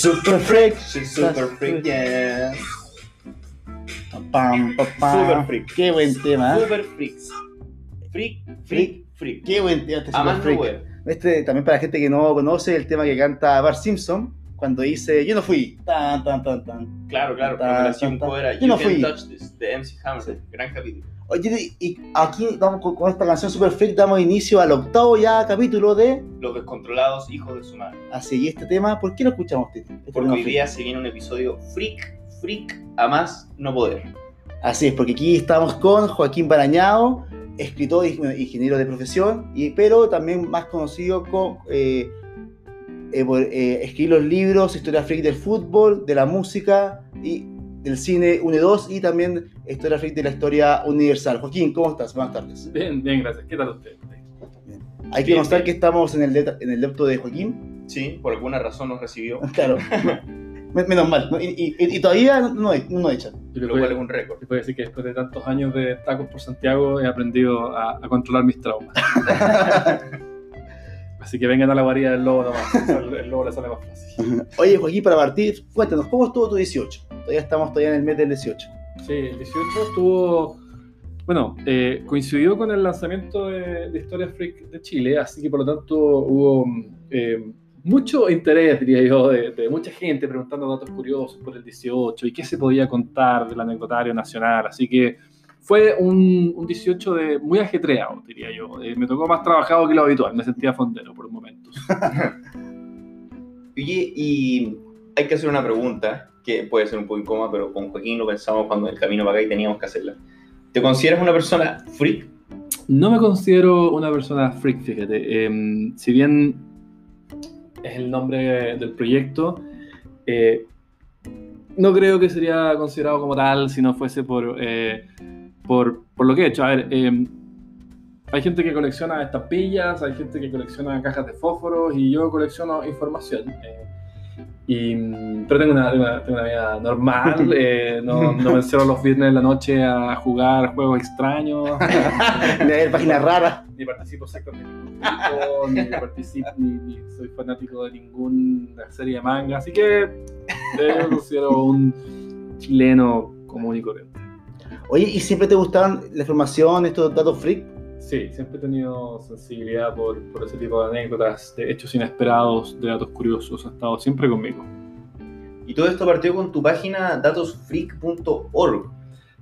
super freak. She's super freak, yeah. Pam, pam, pam. Super freak. Qué buen tema. ¿eh? Super freaks. Freak, freak, freak. Qué buen tema este super freak. Este también para la gente que no conoce el tema que canta Bart Simpson cuando dice yo no fui. Tan, tan, tan, tan. Claro, claro. Ta, Cuando nació un ta, ta. poder Yo no fui. Touch This, de MC Hammer. Sí. Gran capítulo. Oye, y aquí damos, con, esta canción Super Freak damos inicio al octavo ya capítulo de Los descontrolados hijos de su madre. Así, y este tema, ¿por qué lo escuchamos este, este Porque hoy día se viene un episodio freak, freak, a más no poder. Así es, porque aquí estamos con Joaquín Barañao, escritor y bueno, ingeniero de profesión, y, pero también más conocido con eh, eh, por, eh, escribir los libros, Historia Freak del fútbol, de la música y del cine 1 y 2, y también Historia Freak de la historia universal. Joaquín, ¿cómo estás? Buenas tardes. Bien, bien, gracias. ¿Qué tal usted? Hay que constar bien. que estamos en el, de- en el depto de Joaquín. Sí, por alguna razón nos recibió, Claro, men- menos mal. ¿no? Y, y- y todavía no, no, no echan. Yo lo cual es un récord. le puedo decir que después de tantos años de tacos por Santiago he aprendido a, a controlar mis traumas. Así que vengan a la guarida del lobo nomás. El, el lobo le sale más fácil. Oye, Joaquín, para partir, cuéntanos, ¿cómo estuvo tu 18? Todavía estamos todavía en el mes del 18. Sí, el 18 estuvo. Bueno, eh, coincidió con el lanzamiento de, de Historia Freak de Chile, así que por lo tanto hubo eh, mucho interés, diría yo, de, de mucha gente preguntando datos curiosos por el 18 y qué se podía contar del anecdotario nacional. Así que fue un, un 18 de, muy ajetreado, diría yo. Eh, me tocó más trabajado que lo habitual, me sentía fondero por momentos. Oye, y hay que hacer una pregunta que puede ser un poco incómoda, pero con Joaquín lo pensamos cuando el camino para acá y teníamos que hacerla. ¿Te consideras una persona freak? No me considero una persona freak, fíjate. Eh, si bien es el nombre del proyecto, eh, no creo que sería considerado como tal si no fuese por, eh, por, por lo que he hecho. A ver, eh, hay gente que colecciona estampillas, hay gente que colecciona cajas de fósforos y yo colecciono información. eh, y, mm, pero tengo una, tengo una- tengo una vida normal, eh, no, no me encierro los viernes en la noche a jugar juegos extraños. Leer páginas raras. ni participo sector de ningún grupo, ni participo, ni, ni soy fanático de ninguna serie de manga, así que eh, yo considero un chileno común y corriente. Oye, ¿y siempre te gustaban la información, estos datos freak? Sí, siempre he tenido sensibilidad por, por ese tipo de anécdotas, de hechos inesperados, de datos curiosos, ha estado siempre conmigo. Y todo esto partió con tu página datosfreak.org.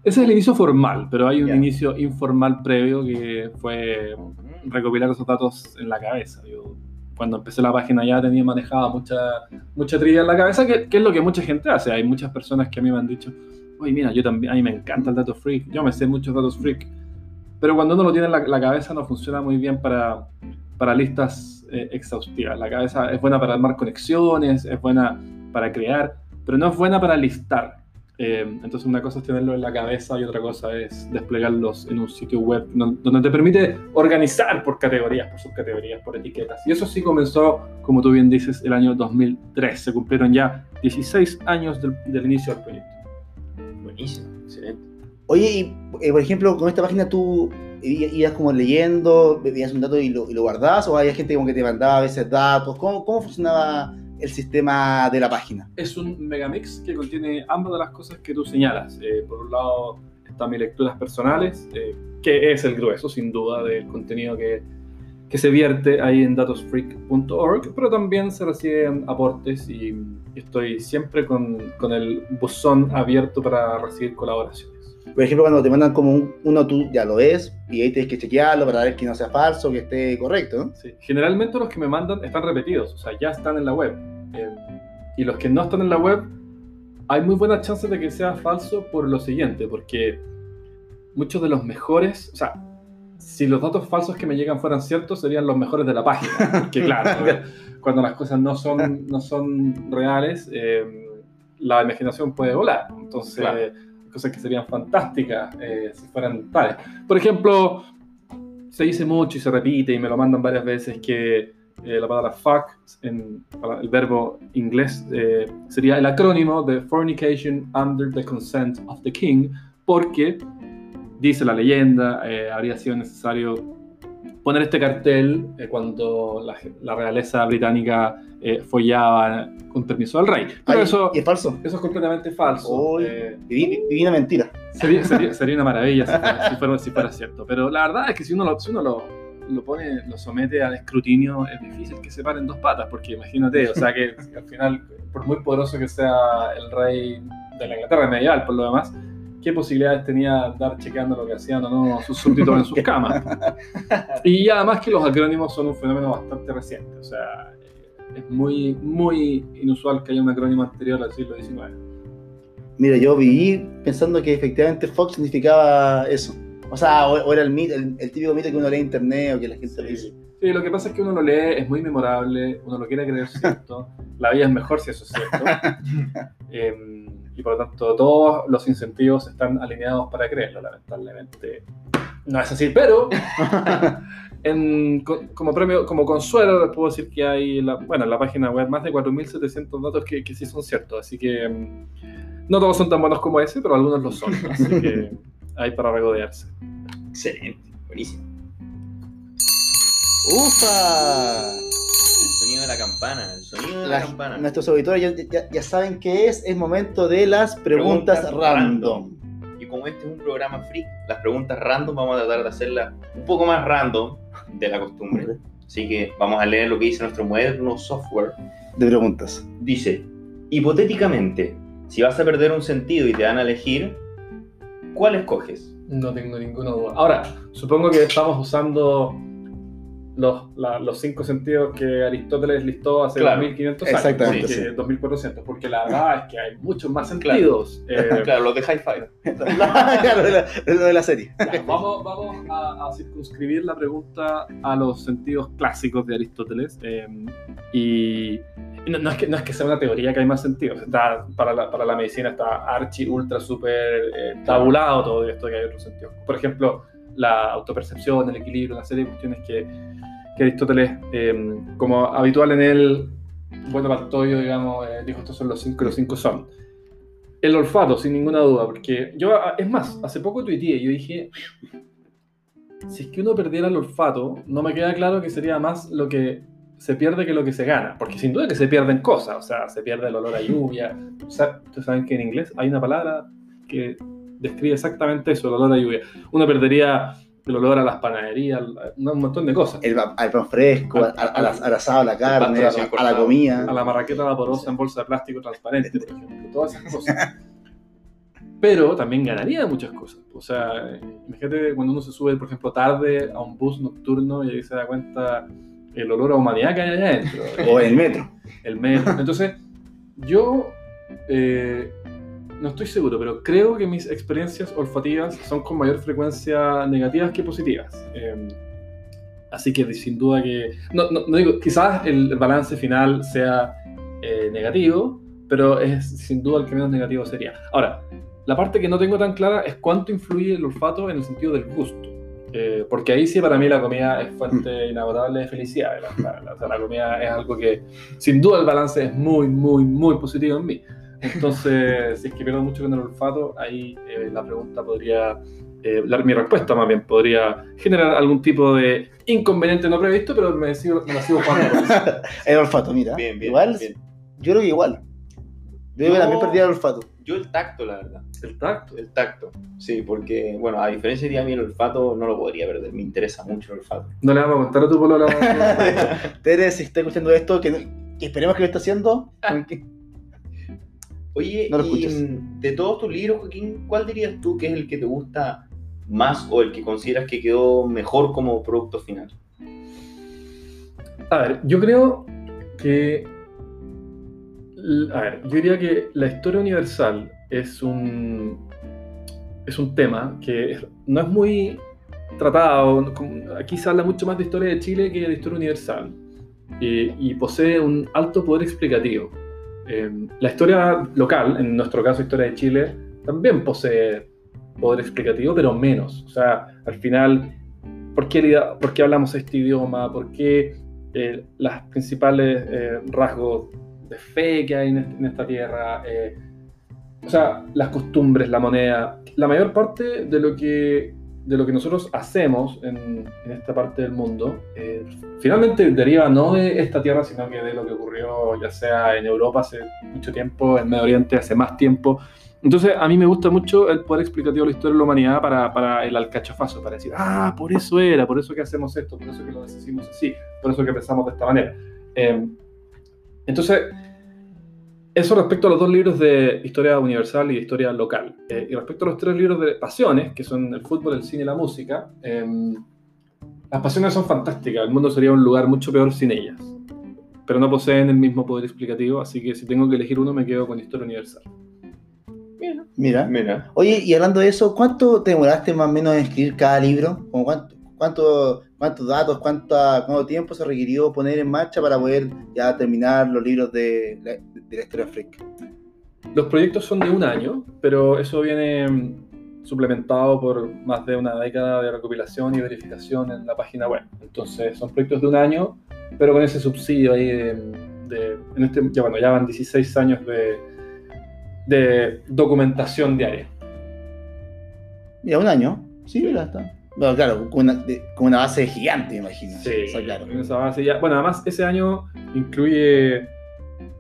Ese es el inicio formal, pero hay un Ya. inicio informal previo que fue recopilar esos datos en la cabeza. Yo, cuando empecé la página ya tenía manejada mucha, mucha trivia en la cabeza, que, que es lo que mucha gente hace. Hay muchas personas que a mí me han dicho, oye, mira, yo también, a mí me encanta el dato freak, yo me sé muchos datos freak. Pero cuando uno lo tiene en la, la cabeza no funciona muy bien para, para listas eh, exhaustivas. La cabeza es buena para armar conexiones, es buena para crear, pero no es buena para listar. Eh, entonces una cosa es tenerlo en la cabeza y otra cosa es desplegarlos en un sitio web donde te permite organizar por categorías, por subcategorías, por etiquetas. Y eso sí comenzó, como tú bien dices, el año 2003. Se cumplieron ya 16 años del, del inicio del proyecto. Buenísimo, excelente. Oye, y eh, por ejemplo, con esta página tú ibas como leyendo, veías un dato y lo, y guardabas, o había gente como que te mandaba a veces datos. ¿Cómo, funcionaba el sistema de la página? Es un megamix que contiene ambas de las cosas que tú señalas. Eh, por un lado están mis lecturas personales, eh, que es el grueso, sin duda, del contenido que, que se vierte ahí en datosfreak.org, pero también se reciben aportes y estoy siempre con, con el buzón abierto para recibir colaboraciones. Por ejemplo, cuando te mandan como un- uno, tú ya lo ves y ahí tienes que chequearlo para ver que no sea falso, que esté correcto, ¿no? Sí. Generalmente los que me mandan están repetidos, o sea, ya están en la web. Eh, y los que no están en la web, hay muy buenas chances de que sea falso por lo siguiente, porque muchos de los mejores, o sea, si los datos falsos que me llegan fueran ciertos, serían los mejores de la página. Que claro, cuando las cosas no son, no son reales, eh, la imaginación puede volar. Entonces, Claro. Cosas que serían fantásticas eh, si fueran tales. Por ejemplo, se dice mucho y se repite y me lo mandan varias veces que eh, la palabra fuck, en, el verbo inglés, eh, sería el acrónimo de Fornication Under the Consent of the King, porque, dice la leyenda, eh, habría sido necesario poner este cartel eh, cuando la, la realeza británica eh, follaba con permiso del rey. Pero Ay, eso, ¿Y es falso? eso es completamente falso. Uy. Eh, Divi- Divina mentira. sería, sería- sería una maravilla si fuera, si fuera- si fuera cierto. Pero la verdad es que si uno lo, si uno lo, lo pone, lo somete al escrutinio, es difícil que se paren dos patas, porque imagínate, o sea que al final, por muy poderoso que sea el rey de la Inglaterra medieval, por lo demás, ¿qué posibilidades tenía andar chequeando lo que hacían o no sus súbditos en sus camas? Y además que los acrónimos son un fenómeno bastante reciente, o sea, es muy, muy inusual que haya un acrónimo anterior al siglo XIX. Mira, yo viví pensando que efectivamente Fox significaba eso. O sea, o, o era el, mito- el, el típico mito que uno lee en internet o que la gente le dice. Sí, lo que pasa es que uno lo lee, es muy memorable, uno lo quiere creer cierto, la vida es mejor si eso es cierto. Em, y por lo tanto, todos los incentivos están alineados para creerlo, lamentablemente. No es así, pero en- co- como premio, como consuelo, les puedo decir que hay, la, bueno, en la página web más de 4.700 datos que, que sí son ciertos, así que em, no todos son tan buenos como ese, pero algunos lo son, así que hay para regodearse. Excelente, buenísimo. ¡Ufa! El sonido de la campana, el sonido de la, La- campana. nuestros auditores ya, ya- ya saben qué es. Es momento de las preguntas, Preguntas random. Y como este es un programa free, las preguntas random vamos a tratar de hacerlas un poco más random de la costumbre. Así que vamos a leer lo que dice nuestro moderno software. De preguntas. Dice, hipotéticamente, si vas a perder un sentido y te dan a elegir, ¿cuál escoges? No tengo ninguna duda. Ahora, supongo que estamos usando los, la- los cinco sentidos que Aristóteles listó hace Claro, 2500 años. exactamente, sí. 2400, porque la verdad es que hay muchos más sentidos. Eh, claro, los de Hi-Fi. Claro, de la, lo de la serie. ya, vamos vamos a, a circunscribir la pregunta a los sentidos clásicos de Aristóteles. eh, y y no, no es que, no es que sea una teoría que hay más sentidos. Está, para, la, para la medicina está archi, ultra, super eh, tabulado todo esto que hay otros sentidos. Por ejemplo, la autopercepción, el equilibrio, una serie de cuestiones que, que Aristóteles, eh, como habitual en él, bueno, Bartoyo, digamos, eh, dijo estos son los cinco los cinco son. El olfato, sin ninguna duda, porque yo, ah, es más, hace poco tuiteé, yo dije, si es que uno perdiera el olfato, no me queda claro que sería más lo que se pierde que lo que se gana, porque sin duda que se pierden cosas, o sea, se pierde el olor a lluvia, o sea, ustedes saben que en inglés hay una palabra que describe exactamente eso, el olor a lluvia. Uno perdería el olor a las panaderías, un montón de cosas. El, al pan fresco, al, al- al- al asado, a la carne, a, a la comida. a la marraqueta vaporosa en bolsa de plástico transparente, por ejemplo, todas esas cosas. Pero también ganaría muchas cosas. O sea, imagínate cuando uno se sube, por ejemplo, tarde a un bus nocturno y ahí se da cuenta el olor a humanidad que hay allá adentro. O el metro. el metro. Entonces, yo eh, no estoy seguro, pero creo que mis experiencias olfativas son con mayor frecuencia negativas que positivas. Eh, así que sin duda que... No, no- no digo, quizás el balance final sea eh, negativo, pero es sin duda el que menos negativo sería. Ahora, la parte que no tengo tan clara es cuánto influye el olfato en el sentido del gusto. Eh, porque ahí sí para mí la comida es fuente inagotable de felicidad. La, la- la- o sea, la comida es algo que sin duda el balance es muy, muy, muy positivo en mí. Entonces, si es que pierdo mucho con el olfato, ahí eh, la pregunta podría, eh, la- mi respuesta más bien, podría generar algún tipo de inconveniente no previsto, pero me, sigo, me la sigo jugando. El olfato, mira. Bien, bien. igual, bien. yo creo que igual. Yo creo que No. también perdí el olfato. Yo el tacto, la verdad. El tacto. El tacto. Sí, porque, bueno, a diferencia de ti, a mí el olfato no lo podría perder. Me interesa mucho el olfato. No le vamos a contar a tu polola. Tere, si está escuchando esto, que, que esperemos que lo esté haciendo. Oye, No lo y escuches. de todos tus libros, Joaquín, ¿cuál dirías tú que es el que te gusta más o el que consideras que quedó mejor como producto final? A ver, yo creo que. A ver, yo diría que la historia universal es un. Es un tema que no es muy tratado. Aquí se habla mucho más de historia de Chile que de historia universal. Y, y posee un alto poder explicativo. Eh, la historia local, en nuestro caso, historia de Chile, también posee poder explicativo, pero menos. O sea, al final, ¿por qué, hablamos este idioma? ¿Por qué eh, las principales eh, rasgos de fe que hay en esta tierra, eh, o sea, las costumbres, la moneda, la mayor parte de lo que de lo que nosotros hacemos en, en esta parte del mundo, eh, finalmente deriva no de esta tierra, sino que de lo que ocurrió ya sea en Europa hace mucho tiempo, en Medio Oriente hace más tiempo. Entonces, a mí me gusta mucho el poder explicativo de la historia de la humanidad para, para el alcachofazo, para decir, ah, por eso era, por eso que hacemos esto, por eso que lo decimos así, por eso que pensamos de esta manera. Eh, entonces, eso respecto a los dos libros de historia universal y de historia local. Eh, y respecto a los tres libros de pasiones, que son el fútbol, el cine y la música, eh, las pasiones son fantásticas. El mundo sería un lugar mucho peor sin ellas. Pero no poseen el mismo poder explicativo, así que si tengo que elegir uno, me quedo con historia universal. Mira. Mira. Mira. Oye, y hablando de eso, ¿cuánto te demoraste más o menos en escribir cada libro? ¿Como cuánto, cuánto, ¿Cuántos datos, cuánta, cuánto tiempo se requirió poner en marcha para poder ya terminar los libros de, la- de la historia freak? Los proyectos son de un año, pero eso viene mm, suplementado por más de una década de recopilación y verificación en la página web. Entonces, son proyectos de un año, pero con ese subsidio ahí de, de- en este, ya, bueno, ya van 16 años de, de documentación diaria. Mira, un año. Sí, mira, está. Bueno, claro, con una, con una base gigante, imagino. Sí, claro. esa base ya- Bueno, además ese año incluye,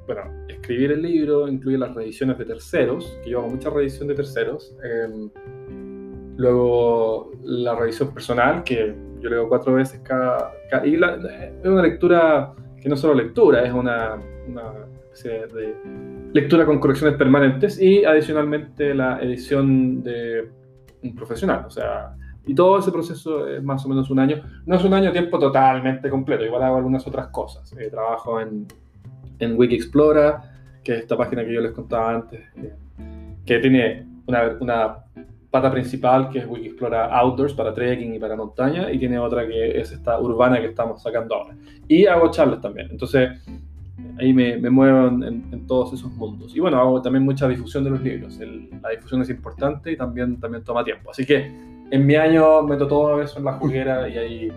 bueno, escribir el libro, incluye las revisiones de terceros, que yo hago mucha revisión de terceros. eh, luego la revisión personal, que yo leo cuatro veces cada... cada- y la- es una lectura que no es solo lectura, es una, una especie de lectura con correcciones permanentes y adicionalmente la edición de un profesional, o sea... Y todo ese proceso es más o menos un año. No es un año tiempo totalmente completo, igual hago algunas otras cosas. Eh, trabajo en, en Wikixplora, que es esta página que yo les contaba antes, eh, que tiene una, una pata principal que es Wikixplora Outdoors para trekking y para montaña, y tiene otra que es esta urbana que estamos sacando ahora. Y hago charlas también. Entonces, ahí me, me muevo en- en todos esos mundos. Y bueno, hago también mucha difusión de los libros. El- la difusión es importante y también, también toma tiempo. Así que en mi año meto todo eso en la juguera y ahí,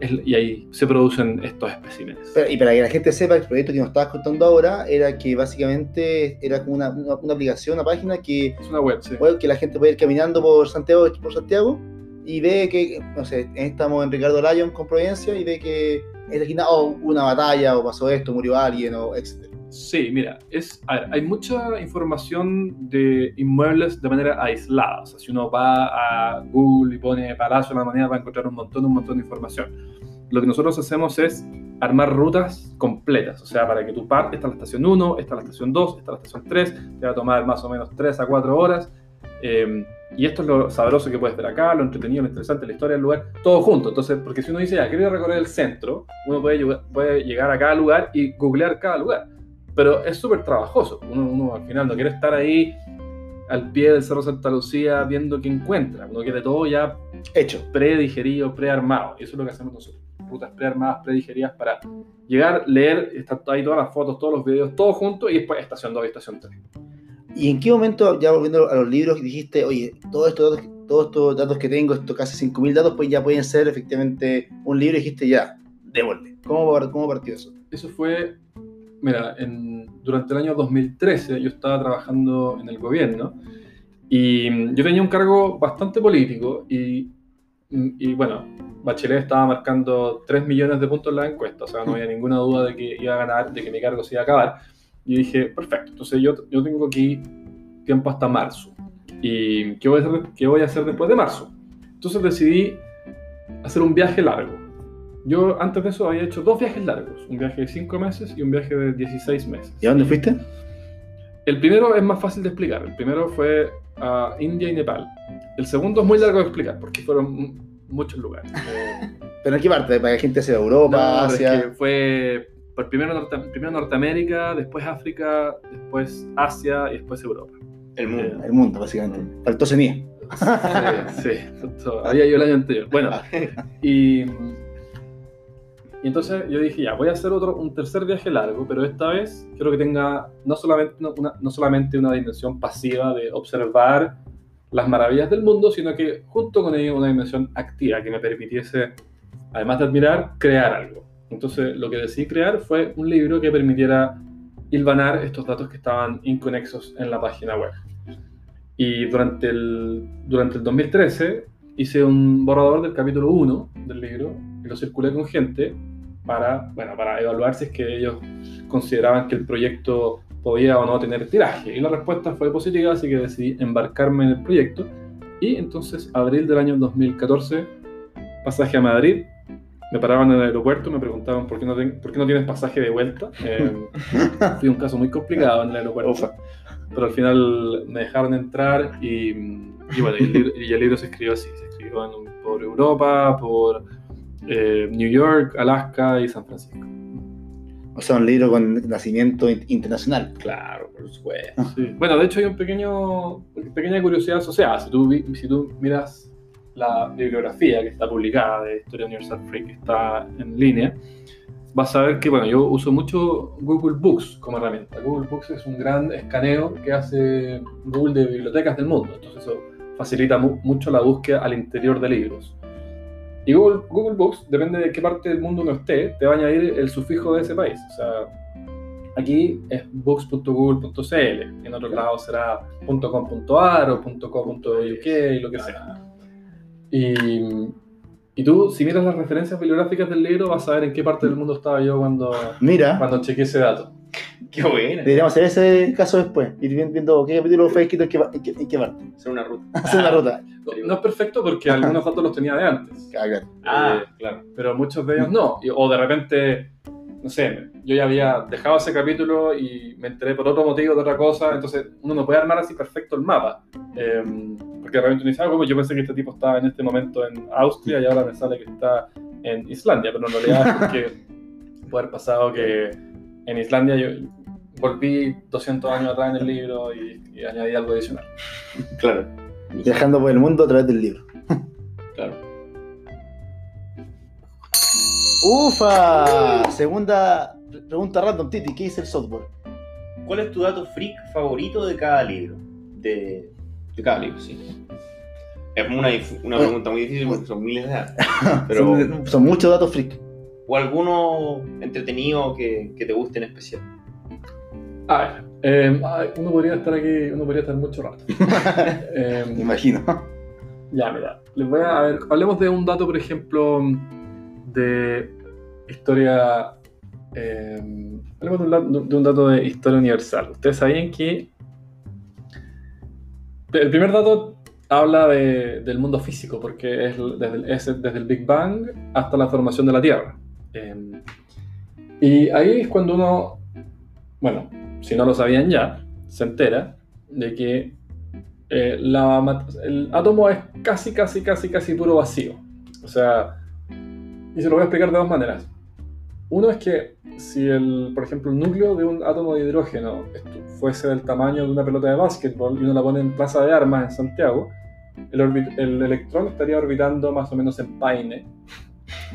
es- y ahí se producen estos especímenes. Pero- y para que la gente sepa, el proyecto que nos estabas contando ahora era que básicamente era como una, una- una aplicación, una página que, Es una web, sí. web que la gente puede ir caminando por Santiago, por Santiago y ve que, no sé, estamos en Ricardo Lyon con Providencia y ve que en la esquina, oh, una batalla, o pasó esto, murió alguien, o etc. Sí, mira, es, a ver, hay mucha información de inmuebles de manera aislada. O sea, si uno va a Google y pone Palacio de la Moneda va a encontrar un montón, un montón de información. Lo que nosotros hacemos es armar rutas completas. O sea, para que tú partes, esta es la estación 1, esta es la estación 2, esta es la estación 3, te va a tomar más o menos 3 a 4 horas. Eh, y esto es lo sabroso que puedes ver acá, lo entretenido, lo interesante, la historia del lugar, todo junto. Entonces, porque si uno dice, ya, quiero recorrer el centro, uno puede, puede llegar a cada lugar y googlear cada lugar pero es súper trabajoso. Uno, uno al final no quiere estar ahí al pie del Cerro Santa Lucía viendo qué encuentra. Uno quiere todo ya Hecho. predigerido, prearmado. Y eso es lo que hacemos nosotros. Rutas prearmadas, predigeridas para llegar, leer, están ahí todas las fotos, todos los videos, todo junto y después estación 2 y estación 3. ¿Y en qué momento, ya volviendo a los libros, dijiste, oye, todos estos datos, todos estos datos que tengo, estos casi 5.000 datos, pues ya pueden ser efectivamente un libro y dijiste, ya, démosle. ¿Cómo, cómo partió eso? Eso fue, mira, en- durante el año 2013 yo estaba trabajando en el gobierno y yo tenía un cargo bastante político y, y bueno, Bachelet estaba marcando 3 millones de puntos en la encuesta, o sea, no había ninguna duda de que iba a ganar, de que mi cargo se iba a acabar. Y dije, perfecto, entonces yo, yo tengo aquí tiempo hasta marzo. ¿Y qué voy, a hacer, qué voy a hacer después de marzo? Entonces decidí hacer un viaje largo. Yo antes de eso había hecho dos viajes largos, un viaje de 5 meses y un viaje de 16 meses. ¿Y a dónde fuiste? El primero es más fácil de explicar. El primero fue a India y Nepal. El segundo es muy largo de explicar porque fueron muchos lugares. ¿Pero en qué parte? ¿Para que la gente sea Europa, no, pero es Asia? que fue por primero, Norte- primero Norteamérica, después África, después Asia y después Europa. El mundo. El mundo, básicamente. Faltó CENIE. Sí, sí, había ido el año anterior. Bueno, y, y entonces yo dije, ya, voy a hacer otro, un tercer viaje largo, pero esta vez quiero que tenga no solamente una, no solamente una dimensión pasiva de observar las maravillas del mundo, sino que junto con ello una dimensión activa que me permitiese, además de admirar, crear algo. Entonces lo que decidí crear fue un libro que permitiera hilvanar estos datos que estaban inconexos en la página web. Y durante el, durante el 2013 hice un borrador del capítulo 1 del libro lo circulé con gente para, bueno, para evaluar si es que ellos consideraban que el proyecto podía o no tener tiraje. Y la respuesta fue positiva, así que decidí embarcarme en el proyecto. Y entonces, abril del año 2014, pasaje a Madrid. Me paraban en el aeropuerto, me preguntaban por qué no, ten- por qué no tienes pasaje de vuelta. Eh, fue un caso muy complicado en el aeropuerto. Pero al final me dejaron entrar y, y bueno, y el, libro, y el libro se escribió así. Se escribió en- por Europa, por eh, New York, Alaska y San Francisco. O sea, un libro con nacimiento in- internacional. Claro, por supuesto. Sí. Bueno, de hecho hay un pequeño, pequeña curiosidad asociada. Si tú, si tú miras la bibliografía que está publicada de Historia Universal Free, que está en línea, vas a ver que, bueno, yo uso mucho Google Books como herramienta. Google Books es un gran escaneo que hace Google de bibliotecas del mundo. Entonces eso facilita mu- mucho la búsqueda al interior de libros. Y Google, Google Books, depende de qué parte del mundo uno esté, te va a añadir el sufijo de ese país. O sea, aquí es books.google.cl, en otro lado será .com.ar o .co.uk y lo que sea. Y, y tú, si miras las referencias bibliográficas del libro, vas a ver en qué parte del mundo estaba yo cuando, Mira, cuando chequeé ese dato. Qué buena. deberíamos hacer ese caso después. Ir vi- viendo qué capítulo fue escrito en qué, en qué, en qué parte. Hacer una ruta. Hacer una ruta. No, no es perfecto porque algunos datos los tenía de antes. Ah, claro. Ah, Eh, claro. pero muchos de ellos no. O de repente, no sé, yo ya había dejado ese capítulo y me enteré por otro motivo de otra cosa, entonces uno no puede armar así perfecto el mapa. Eh, porque de repente uno dice, ah, como yo pensé que este tipo estaba en este momento en Austria y ahora me sale que está en Islandia, pero en realidad es porque puede haber pasado que en Islandia yo volví 200 años atrás en el libro y, y añadí algo adicional. Claro. Viajando por el mundo a través del libro. Claro. Ufa. Segunda pregunta random, Titi. ¿Qué dice el software? ¿Cuál es tu dato freak favorito de cada libro? De, de cada libro, sí. Es una, una pregunta muy difícil porque son miles de datos. Pero, Son, son muchos datos freak. ¿O alguno entretenido que, que te guste en especial? A ver, eh, ay, uno podría estar aquí, uno podría estar mucho rato. Eh, Me imagino. Ya, mira, les voy a, a ver, hablemos de un dato, por ejemplo, de historia. eh, de un, dato de historia universal. Ustedes sabían que. El primer dato habla de- del mundo físico, porque es desde el, Big Bang hasta la formación de la Tierra. Eh, y ahí es cuando uno, bueno, si no lo sabían ya, se entera de que eh, el átomo es casi, casi, casi, casi puro vacío. O sea, y se lo voy a explicar de dos maneras. Uno es que si, el, por ejemplo, el núcleo de un átomo de hidrógeno fuese del tamaño de una pelota de básquetbol y uno la pone en Plaza de Armas en Santiago, el, el electrón estaría orbitando más o menos en Paine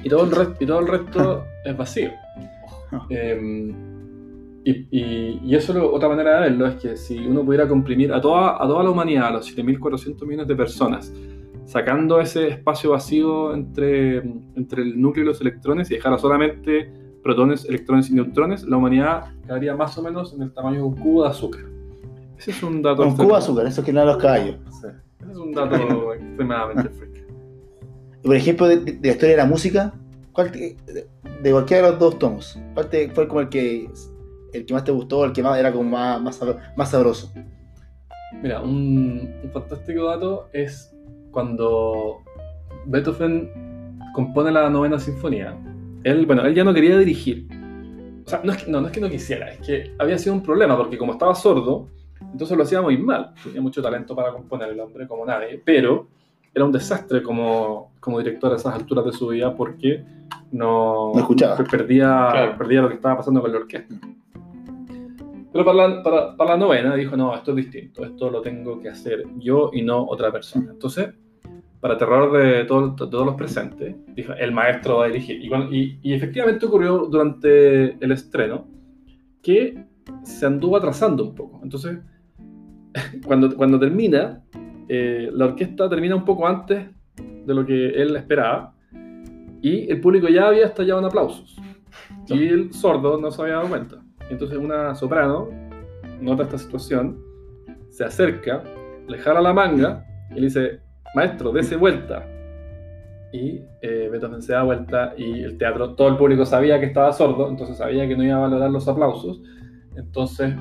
y todo el, y todo el resto es vacío. Eh, y, y- y eso, lo- otra manera de verlo es que si uno pudiera comprimir a toda, a toda la humanidad, a los 7.400 millones de personas, sacando ese espacio vacío entre, entre el núcleo y los electrones y dejara solamente protones, electrones y neutrones, la humanidad quedaría más o menos en el tamaño de un cubo de azúcar. Ese es un dato... Con cubo de azúcar, eso que no los caballos. Sí, ese es un dato extremadamente freak. Y por ejemplo, de, de la historia de la música, ¿cuál te- de, de cualquiera de los dos tomos, ¿cuál te- fue como el que, el que más te gustó, el que más era como más, más, más sabroso? Mira, un, un fantástico dato es cuando Beethoven compone la novena sinfonía. Él, bueno, él ya no quería dirigir. O sea, no es, que, no, no es que no quisiera, es que había sido un problema, porque como estaba sordo, entonces lo hacía muy mal. Tenía mucho talento para componer el hombre como nadie, pero era un desastre como, como director a esas alturas de su vida porque no, No escuchaba. Perdía, Claro. perdía lo que estaba pasando con la orquesta. Pero para la, para, para la novena dijo, no, esto es distinto, esto lo tengo que hacer yo y no otra persona. Entonces, para terror de, todo- de todos los presentes, dijo, el maestro va a dirigir. Y, cuando- y- y efectivamente ocurrió durante el estreno que se anduvo atrasando un poco. Entonces, cuando, cuando termina, eh, la orquesta termina un poco antes de lo que él esperaba y el público ya había estallado en aplausos. Y el sordo no se había dado cuenta. Entonces una soprano nota esta situación, se acerca, le jala la manga y le dice, maestro, dese vuelta. y eh, Beethoven se da vuelta y el teatro, todo el público sabía que estaba sordo, entonces sabía que no iba a valorar los aplausos, entonces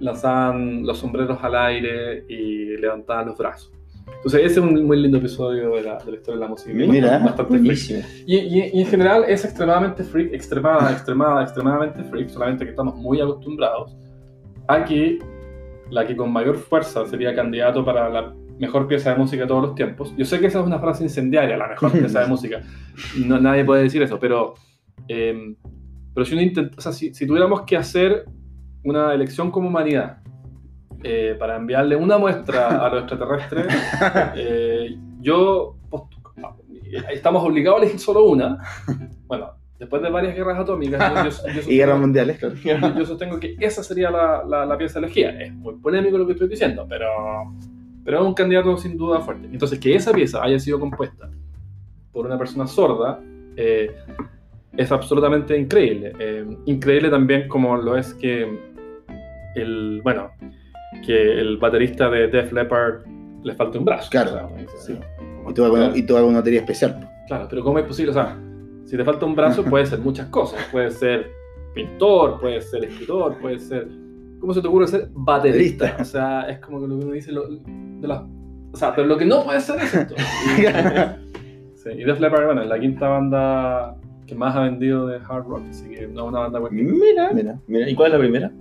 lanzaban los sombreros al aire y levantaban los brazos. Entonces ese es un muy lindo episodio de la, de la historia de la música. Mira, bastante freak. Y, y- y en general es extremadamente freak, extremada, extremada, extremadamente freak, solamente que estamos muy acostumbrados a que la que con mayor fuerza sería candidato para la mejor pieza de música de todos los tiempos. Yo sé que esa es una frase incendiaria, la mejor pieza de música. No, nadie puede decir eso, pero, eh, pero si, uno intenta, o sea, si, si tuviéramos que hacer una elección como humanidad eh, para enviarle una muestra a los extraterrestres, eh, yo estamos obligados a elegir solo una. Bueno, después de varias guerras atómicas, yo, yo- yo Y guerras sostengo- mundiales, claro. yo, yo sostengo que esa sería la, la, la pieza elegida. Es muy polémico lo que estoy diciendo, pero, pero es un candidato sin duda fuerte. Entonces, que esa pieza haya sido compuesta por una persona sorda eh, es absolutamente increíble. Eh, increíble también como lo es que el, bueno, que el baterista de Def Leppard le falte un brazo. Claro, O sea, uno dice, sí. ¿cómo- Y todo claro. y una materia especial. Claro, pero ¿cómo es posible? O sea, si te falta un brazo, puede ser muchas cosas. Puede ser pintor, puede ser escritor, puede ser. ¿Cómo se te ocurre ser baterista? O sea, es como que lo que uno dice. Lo, de las- o sea, pero lo que no puede ser es esto. Y, sí, y Def Leppard, bueno, es la quinta banda que más ha vendido de hard rock, así que no es una banda cualquiera. Mira, Mira. mira. ¿Y cuál es la primera?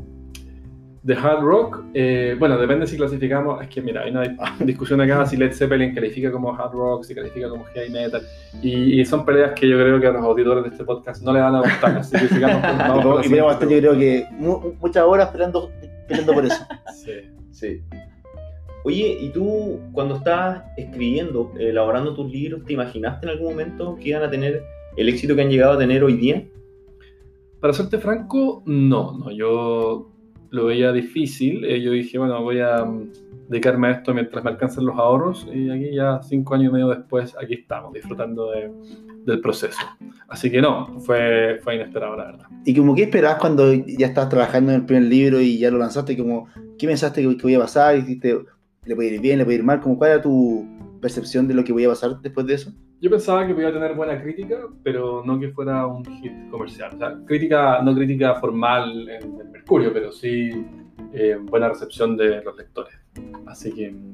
De hard rock, eh, bueno, depende si clasificamos, es que mira, hay una discusión acá si Led Zeppelin califica como hard rock, si califica como heavy metal, y, y son peleas que yo creo que a los auditores de este podcast no le van a gustar, así que sigamos con, Y tenemos bastante, yo creo que mu- muchas horas peleando, peleando por eso. Sí. Sí. Oye, ¿y tú cuando estabas escribiendo, elaborando tus libros, te imaginaste en algún momento que iban a tener el éxito que han llegado a tener hoy día? Para serte franco, no, no, yo lo veía difícil, eh, yo dije, bueno, voy a mm, dedicarme a esto mientras me alcancen los ahorros, y aquí ya cinco años y medio después, aquí estamos, disfrutando de- del proceso. Así que no, fue, fue inesperado, la verdad. Y como, ¿qué esperabas cuando ya estabas trabajando en el primer libro y ya lo lanzaste? Como, ¿Qué pensaste que, que iba a pasar? ¿Dijiste, le puede ir bien, le puede ir mal? Como, ¿Cuál era tu percepción de lo que iba a pasar después de eso? Yo pensaba que podía tener buena crítica, pero no que fuera un hit comercial. O sea, crítica, no crítica formal en Mercurio, pero sí eh, buena recepción de los lectores. Así que mm,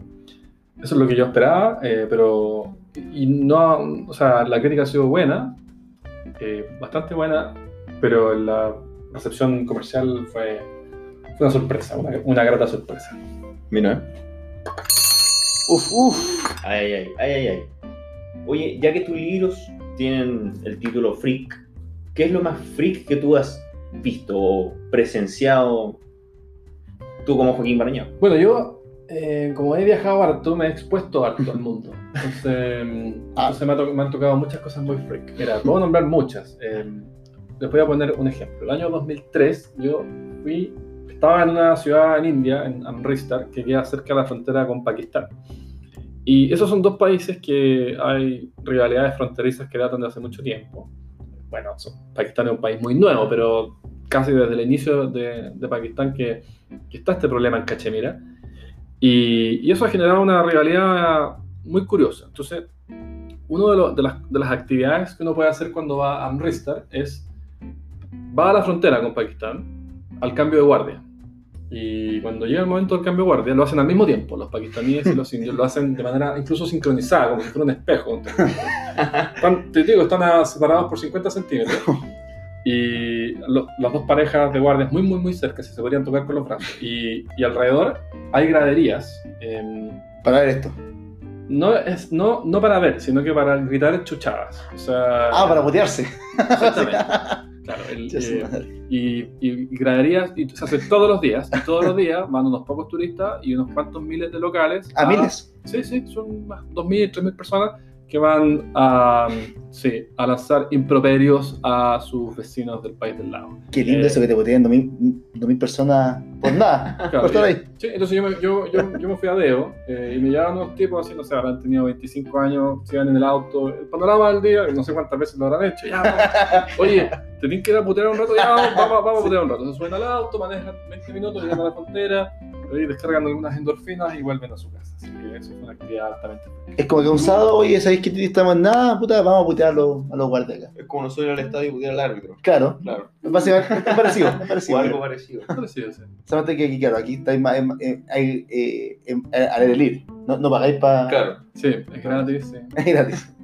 eso es lo que yo esperaba, eh, pero y no, o sea, la crítica ha sido buena, eh, bastante buena, pero la recepción comercial fue, fue una sorpresa, una, una grata sorpresa. Mira. Uf, uf. Ay, ay, ay, ay, ay. Oye, ya que tus libros tienen el título Freak, ¿qué es lo más freak que tú has visto o presenciado tú como Joaquín Barañao? Bueno, yo, eh, como he viajado harto, me he expuesto harto al mundo. Entonces, Ah. entonces me, to- me han tocado muchas cosas muy freak. Mira, puedo nombrar muchas. Eh, les voy a poner un ejemplo. El año 2003, yo fui, estaba en una ciudad en India, en Amritsar, que queda cerca de la frontera con Pakistán. Y esos son dos países que hay rivalidades fronterizas que datan de hace mucho tiempo. Bueno, Pakistán es un país muy nuevo, pero casi desde el inicio de, de Pakistán que, que está este problema en Cachemira. Y, y eso ha generado una rivalidad muy curiosa. Entonces, una de, de las, de las actividades que uno puede hacer cuando va a Amritsar es, va a la frontera con Pakistán al cambio de guardia. Y cuando llega el momento del cambio de guardia, lo hacen al mismo tiempo. Los pakistaníes y los indios lo hacen de manera incluso sincronizada, como si fuera un espejo. Están, te digo, están separados por 50 centímetros. Y lo- las dos parejas de guardias muy, muy, muy cerca, si se podrían tocar con los brazos. Y, y alrededor hay graderías. em, Para ver esto. no, es, no, no para ver, sino que para gritar chuchadas. O sea, Ah, para botearse. Exactamente. Claro, el, eh, y, y graderías, y se hace todos los días, y todos los días van unos pocos turistas y unos cuantos miles de locales. ¿A miles? Sí, sí, son más 2.000, 3.000 personas que van a, sí, a lanzar improperios a sus vecinos del país del lado. Qué lindo Eh, eso que te botean 2000 2000 personas por nada. Claro, por y-. Sí, entonces yo me, yo, yo, yo me fui a Deo eh, y me llevaban unos tipos así, no sé, habrán tenido 25 años, se iban en el auto, el panorama del día, no sé cuántas veces lo habrán hecho. Ya, vamos. Oye, te tienen que ir a putear un rato, ya, vamos, vamos, vamos a putear un rato. Se suben al auto, manejan 20 minutos, llegan a la frontera, Ahí descargan algunas endorfinas y vuelven a su casa. Así que eso es una actividad altamente Es como que un sábado, oye, ¿sabéis que estamos en nada? Puta, vamos a putear a los, a los guardias acá. Es como nosotros ir al estadio y putear al árbitro. Claro, Claro. es básicamente es parecido, es O parecido. algo parecido. parecido. sí. Solamente que aquí, claro, aquí estáis más, en- hay, eh, en- al aire libre. No, no pagáis para. Claro. Sí, es gratis, sí. Es gratis.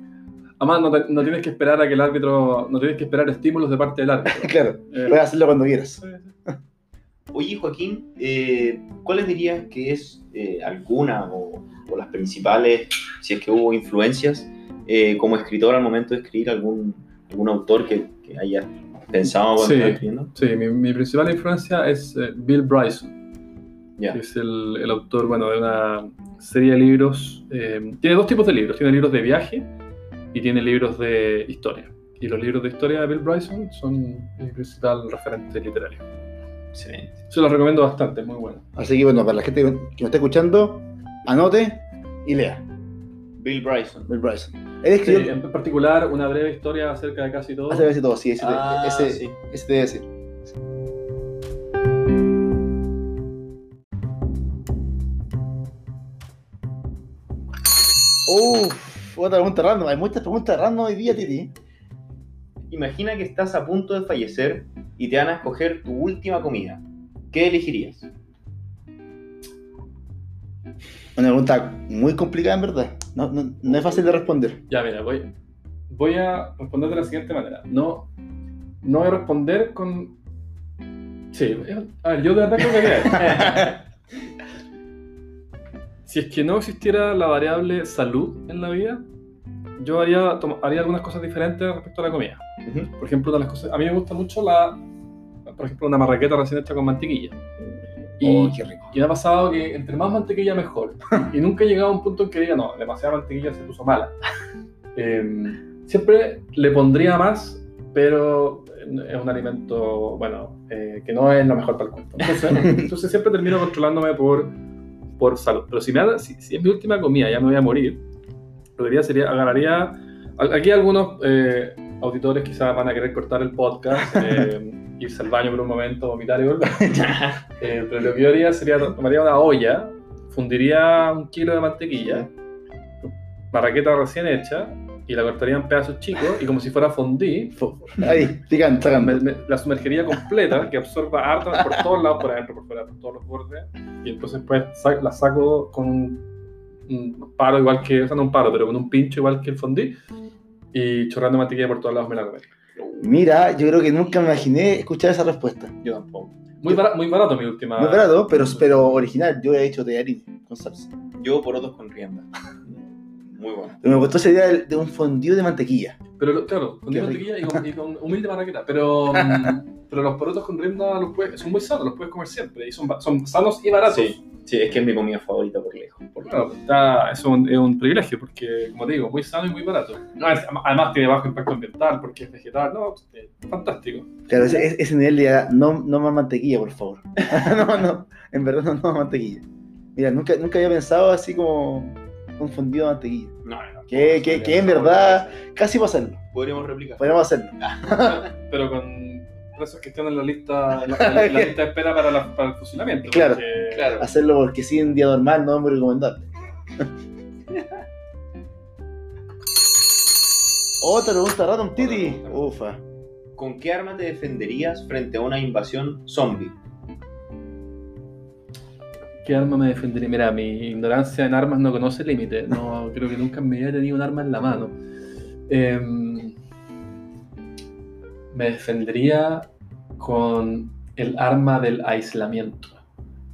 Además, no, te- no tienes que esperar a que el árbitro, no tienes que esperar estímulos de parte del árbitro. claro, Eh, puedes hacerlo cuando quieras. sí, sí. Oye, Joaquín, eh, ¿cuáles dirías que es eh, alguna o, o las principales, si es que hubo influencias, eh, como escritor al momento de escribir algún, algún autor que, que hayas pensado cuando Sí. escribiendo? Sí, mi, mi principal influencia es eh, Bill Bryson, que es el, el autor bueno, de una serie de libros. tiene dos tipos de libros. Tiene libros de viaje y tiene libros de historia. Y los libros de historia de Bill Bryson son mi principal referente literario. Excelente. Se los recomiendo bastante, muy bueno. Así que bueno, para la gente que nos está escuchando, anote y lea. Bill Bryson. Bill Bryson. Él Sí, escribió. en particular, una breve historia acerca de casi todo. Hace casi todo, sí, ese, Ah, ese, sí. ese debe ser. Uff, otra pregunta random. Hay muchas preguntas random hoy día, Titi. Imagina que estás a punto de fallecer y te van a escoger tu última comida. ¿Qué elegirías? Una pregunta muy complicada, en verdad. No, no, no es fácil de responder. Ya, mira, voy, voy a responder de la siguiente manera. No, no voy a responder con. Sí, a ver, yo de verdad creo que. Si es que no existiera la variable salud en la vida, yo haría, haría algunas cosas diferentes respecto a la comida. Ujú. Por ejemplo, una de las cosas. A mí me gusta mucho la. Por ejemplo, una marraqueta recién hecha con mantequilla. Y, Oh, qué rico. y me ha pasado que entre más mantequilla mejor. Y nunca he llegado a un punto en que diga, no, demasiada mantequilla se puso mala. Eh, siempre le pondría más, pero es un alimento, bueno, eh, que no es lo mejor para el cuerpo. Entonces, entonces siempre termino controlándome por, por salud. Pero si, me si, si es mi última comida, ya me voy a morir, haría sería, agarraría... Aquí algunos eh, auditores quizás van a querer cortar el podcast, eh, irse al baño por un momento, vomitar y volver. Eh, pero lo que yo haría sería tomaría una olla, fundiría un kilo de mantequilla, marraqueta recién hecha, y la cortaría en pedazos chicos, y como si fuera fondue, Ahí, picante, me- sacando. me- la sumergería completa, que absorba harto por todos lados, por adentro, por fuera, por todos los bordes, y entonces pues sa- la saco con un, paro igual que, o sea, no un paro, pero con un pincho igual que el fondue, y chorrando mantequilla por todos lados me la comí. Mira, yo creo que nunca me imaginé escuchar esa respuesta. Yo tampoco. Muy, bara- muy barato mi última... Muy barato, pero, pero original. Yo he hecho tallarines con salsa. Yo por otros con rienda. Muy bueno. Pero me gustó esa idea de, de un fondue de mantequilla. Pero claro, con Qué mantequilla y con, y con humilde marraqueta. Pero, mm, pero los porotos con rienda los puedes, son muy sanos, los puedes comer siempre. Y son, ba- son sanos y baratos. Sí, sí, es que es mi comida favorita por lejos. Por Claro, está- es, un, es un privilegio porque, como te digo, muy sano y muy barato. No, es- además tiene bajo impacto ambiental porque es vegetal. No, es fantástico. Claro, ese, nivel de no, no más mantequilla, por favor. no, no, en verdad no, no más mantequilla. Mira, nunca, nunca había pensado así como un fundido de mantequilla. No, no. Que, que, que en verdad casi para hacerlo. Podríamos replicar. Podríamos hacerlo. Pero con presos que están en la lista, en la, en lista de espera para, la- para el fusilamiento. Claro, porque- Claro. Hacerlo porque sí, en día normal no es muy recomendable. Otra pregunta random, Titi. Ufa. ¿Con qué arma te defenderías frente a una invasión zombie? ¿Qué arma me defendería? Mira, mi ignorancia en armas no conoce límite. No, creo que nunca en mi vida he tenido un arma en la mano. Em, me defendería con el arma del aislamiento.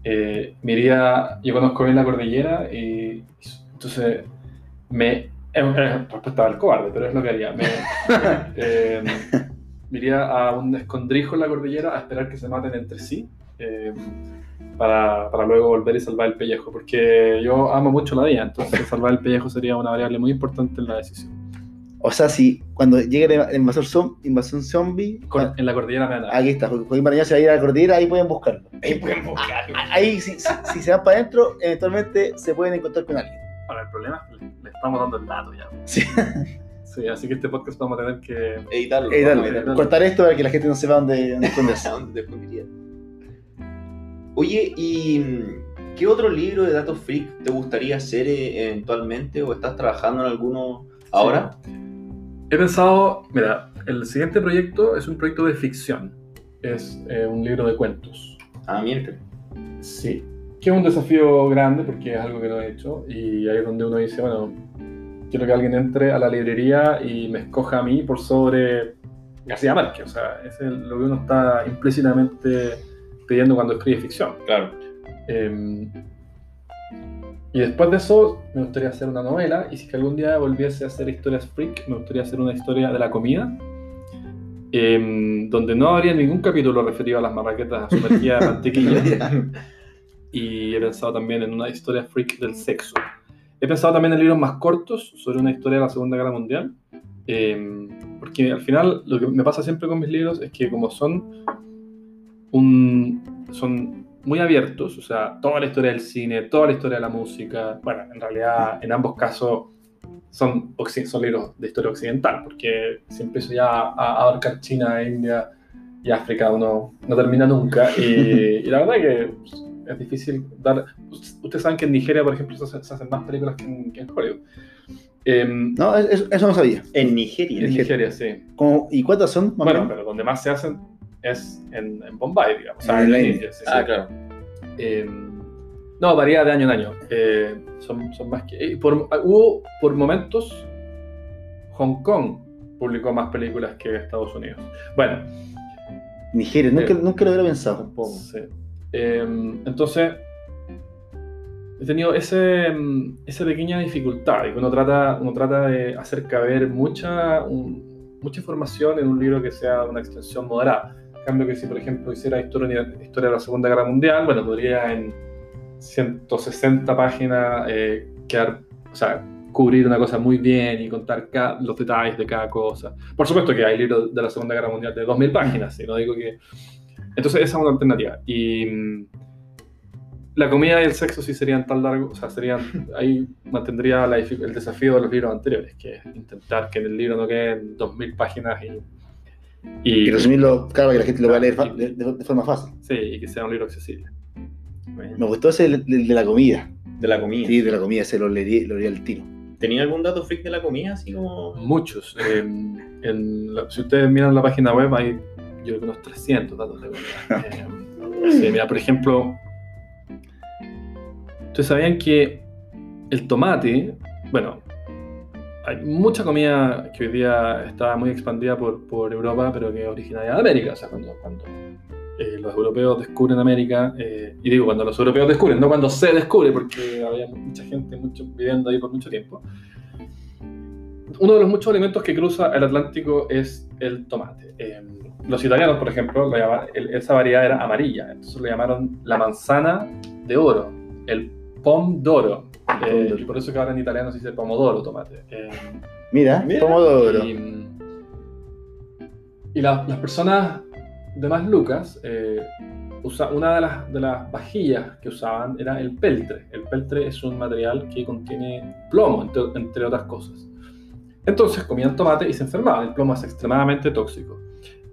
Eh, me iría, yo conozco bien la cordillera y entonces me... Es una respuesta del cobarde, pero es lo que haría. Me, em, me iría a un escondrijo en la cordillera a esperar que se maten entre sí. em, para, para luego volver y salvar el pellejo, porque yo amo mucho la vida, entonces salvar el pellejo sería una variable muy importante en la decisión. O sea, si cuando llegue la invasión, zom- invasión zombie, Con- en la cordillera me van a- aquí está, Joaquín Marañón se va a ir a la cordillera, ahí pueden buscarlo. Ahí pueden buscarlo. Ahí, si, si, si se van para adentro, eventualmente se pueden encontrar con alguien. Ahora, el problema es que le, le estamos dando el dato ya. Sí. Sí, así que este podcast vamos a tener que... Editarlo. Editarlo. cortar esto para que la gente no sepa dónde, dónde esconderse. Oye, y ¿Qué otro libro de datos freak te gustaría hacer eh, eventualmente o estás trabajando en alguno ahora? He pensado, mira, el siguiente proyecto es un proyecto de ficción. Es eh, un libro de cuentos. Ah, miércoles. Sí. Que es un desafío grande porque es algo que no he hecho. Y ahí es donde uno dice, bueno, quiero que alguien entre a la librería y me escoja a mí por sobre García Márquez. O sea, es el- lo que uno está implícitamente pidiendo cuando escribe ficción. Claro. Eh, y después de eso, me gustaría hacer una novela. Y si que algún día volviese a hacer historias freak, me gustaría hacer una historia de la comida. eh, donde no habría ningún capítulo referido a las marraquetas sumergidas de mantequilla. Y he pensado también en una historia freak del sexo. He pensado también en libros más cortos sobre una historia de la Segunda Guerra Mundial. eh, porque al final lo que me pasa siempre con mis libros es que como son un, son muy abiertos, o sea, toda la historia del cine, toda la historia de la música, bueno, en realidad en ambos casos son, son libros de historia occidental, porque si empiezo ya a, abarcar China, India y África, uno no termina nunca. Y, y la verdad que es difícil dar... Ustedes saben que en Nigeria, por ejemplo, se, hacen- se hacen más películas que en, que en Hollywood. Em, No, eso, eso no sabía. En Nigeria. en Nigeria, sí. Como- ¿Y cuántas son? Bueno, pero donde más se hacen es en, en Bombay, digamos. O sea, En la India. sí, Ah, sí. claro. Eh, no, varía de año en año. Eh, son, son más que. por, hubo por momentos. Hong Kong publicó más películas que Estados Unidos. Bueno, Nigeria, nunca, eh, nunca lo hubiera pensado. Sí. Eh, entonces. He tenido ese, mm, esa pequeña dificultad que uno trata, uno trata de hacer caber mucha, un- mucha información en un libro que sea una extensión moderada. Cambio que si, por ejemplo, hiciera historia, historia de la Segunda Guerra Mundial, bueno, podría en 160 páginas eh, quedar, o sea, cubrir una cosa muy bien y contar los detalles de cada cosa. Por supuesto que hay libros de la Segunda Guerra Mundial de 2.000 páginas, y no digo que... Entonces esa es una alternativa. Y mm, la comida y el sexo sí serían tan largos, o sea, serían, ahí mantendría la el desafío de los libros anteriores, que es intentar que en el libro no queden 2.000 páginas y... Y y resumirlo, claro, que la gente lo va a leer fa- Y- de, forma fácil. Sí, y que sea un libro accesible. Me gustó ese de la comida. De la comida. Sí, de la comida, ese lo leería, lo leería al tiro. ¿Tenía algún dato freak de la comida? Así como. Muchos. Eh, en la- si ustedes miran la página web, hay yo creo que unos 300 datos de comida. Eh, sí, mira, por ejemplo, ustedes sabían que el tomate, bueno, hay mucha comida que hoy día está muy expandida por, por Europa, pero que es originaria de América. O sea, cuando, cuando eh, los europeos descubren América, eh, y digo cuando los europeos descubren, no cuando se descubre, porque había mucha gente mucho, viviendo ahí por mucho tiempo. Uno de los muchos alimentos que cruza el Atlántico es el tomate. Eh, los italianos, por ejemplo, lo llamaban- el- esa variedad era amarilla, entonces lo llamaron la manzana de oro, el pom d'oro. Eh, y por eso que ahora en italiano se dice pomodoro tomate. Eh, Mira, Mira. pomodoro. y, y la- las personas de más lucas, eh, usa- una de las, de las vajillas que usaban era el peltre. El peltre es un material que contiene plomo, entre, entre otras cosas. Entonces comían tomate y se enfermaban. El plomo es extremadamente tóxico.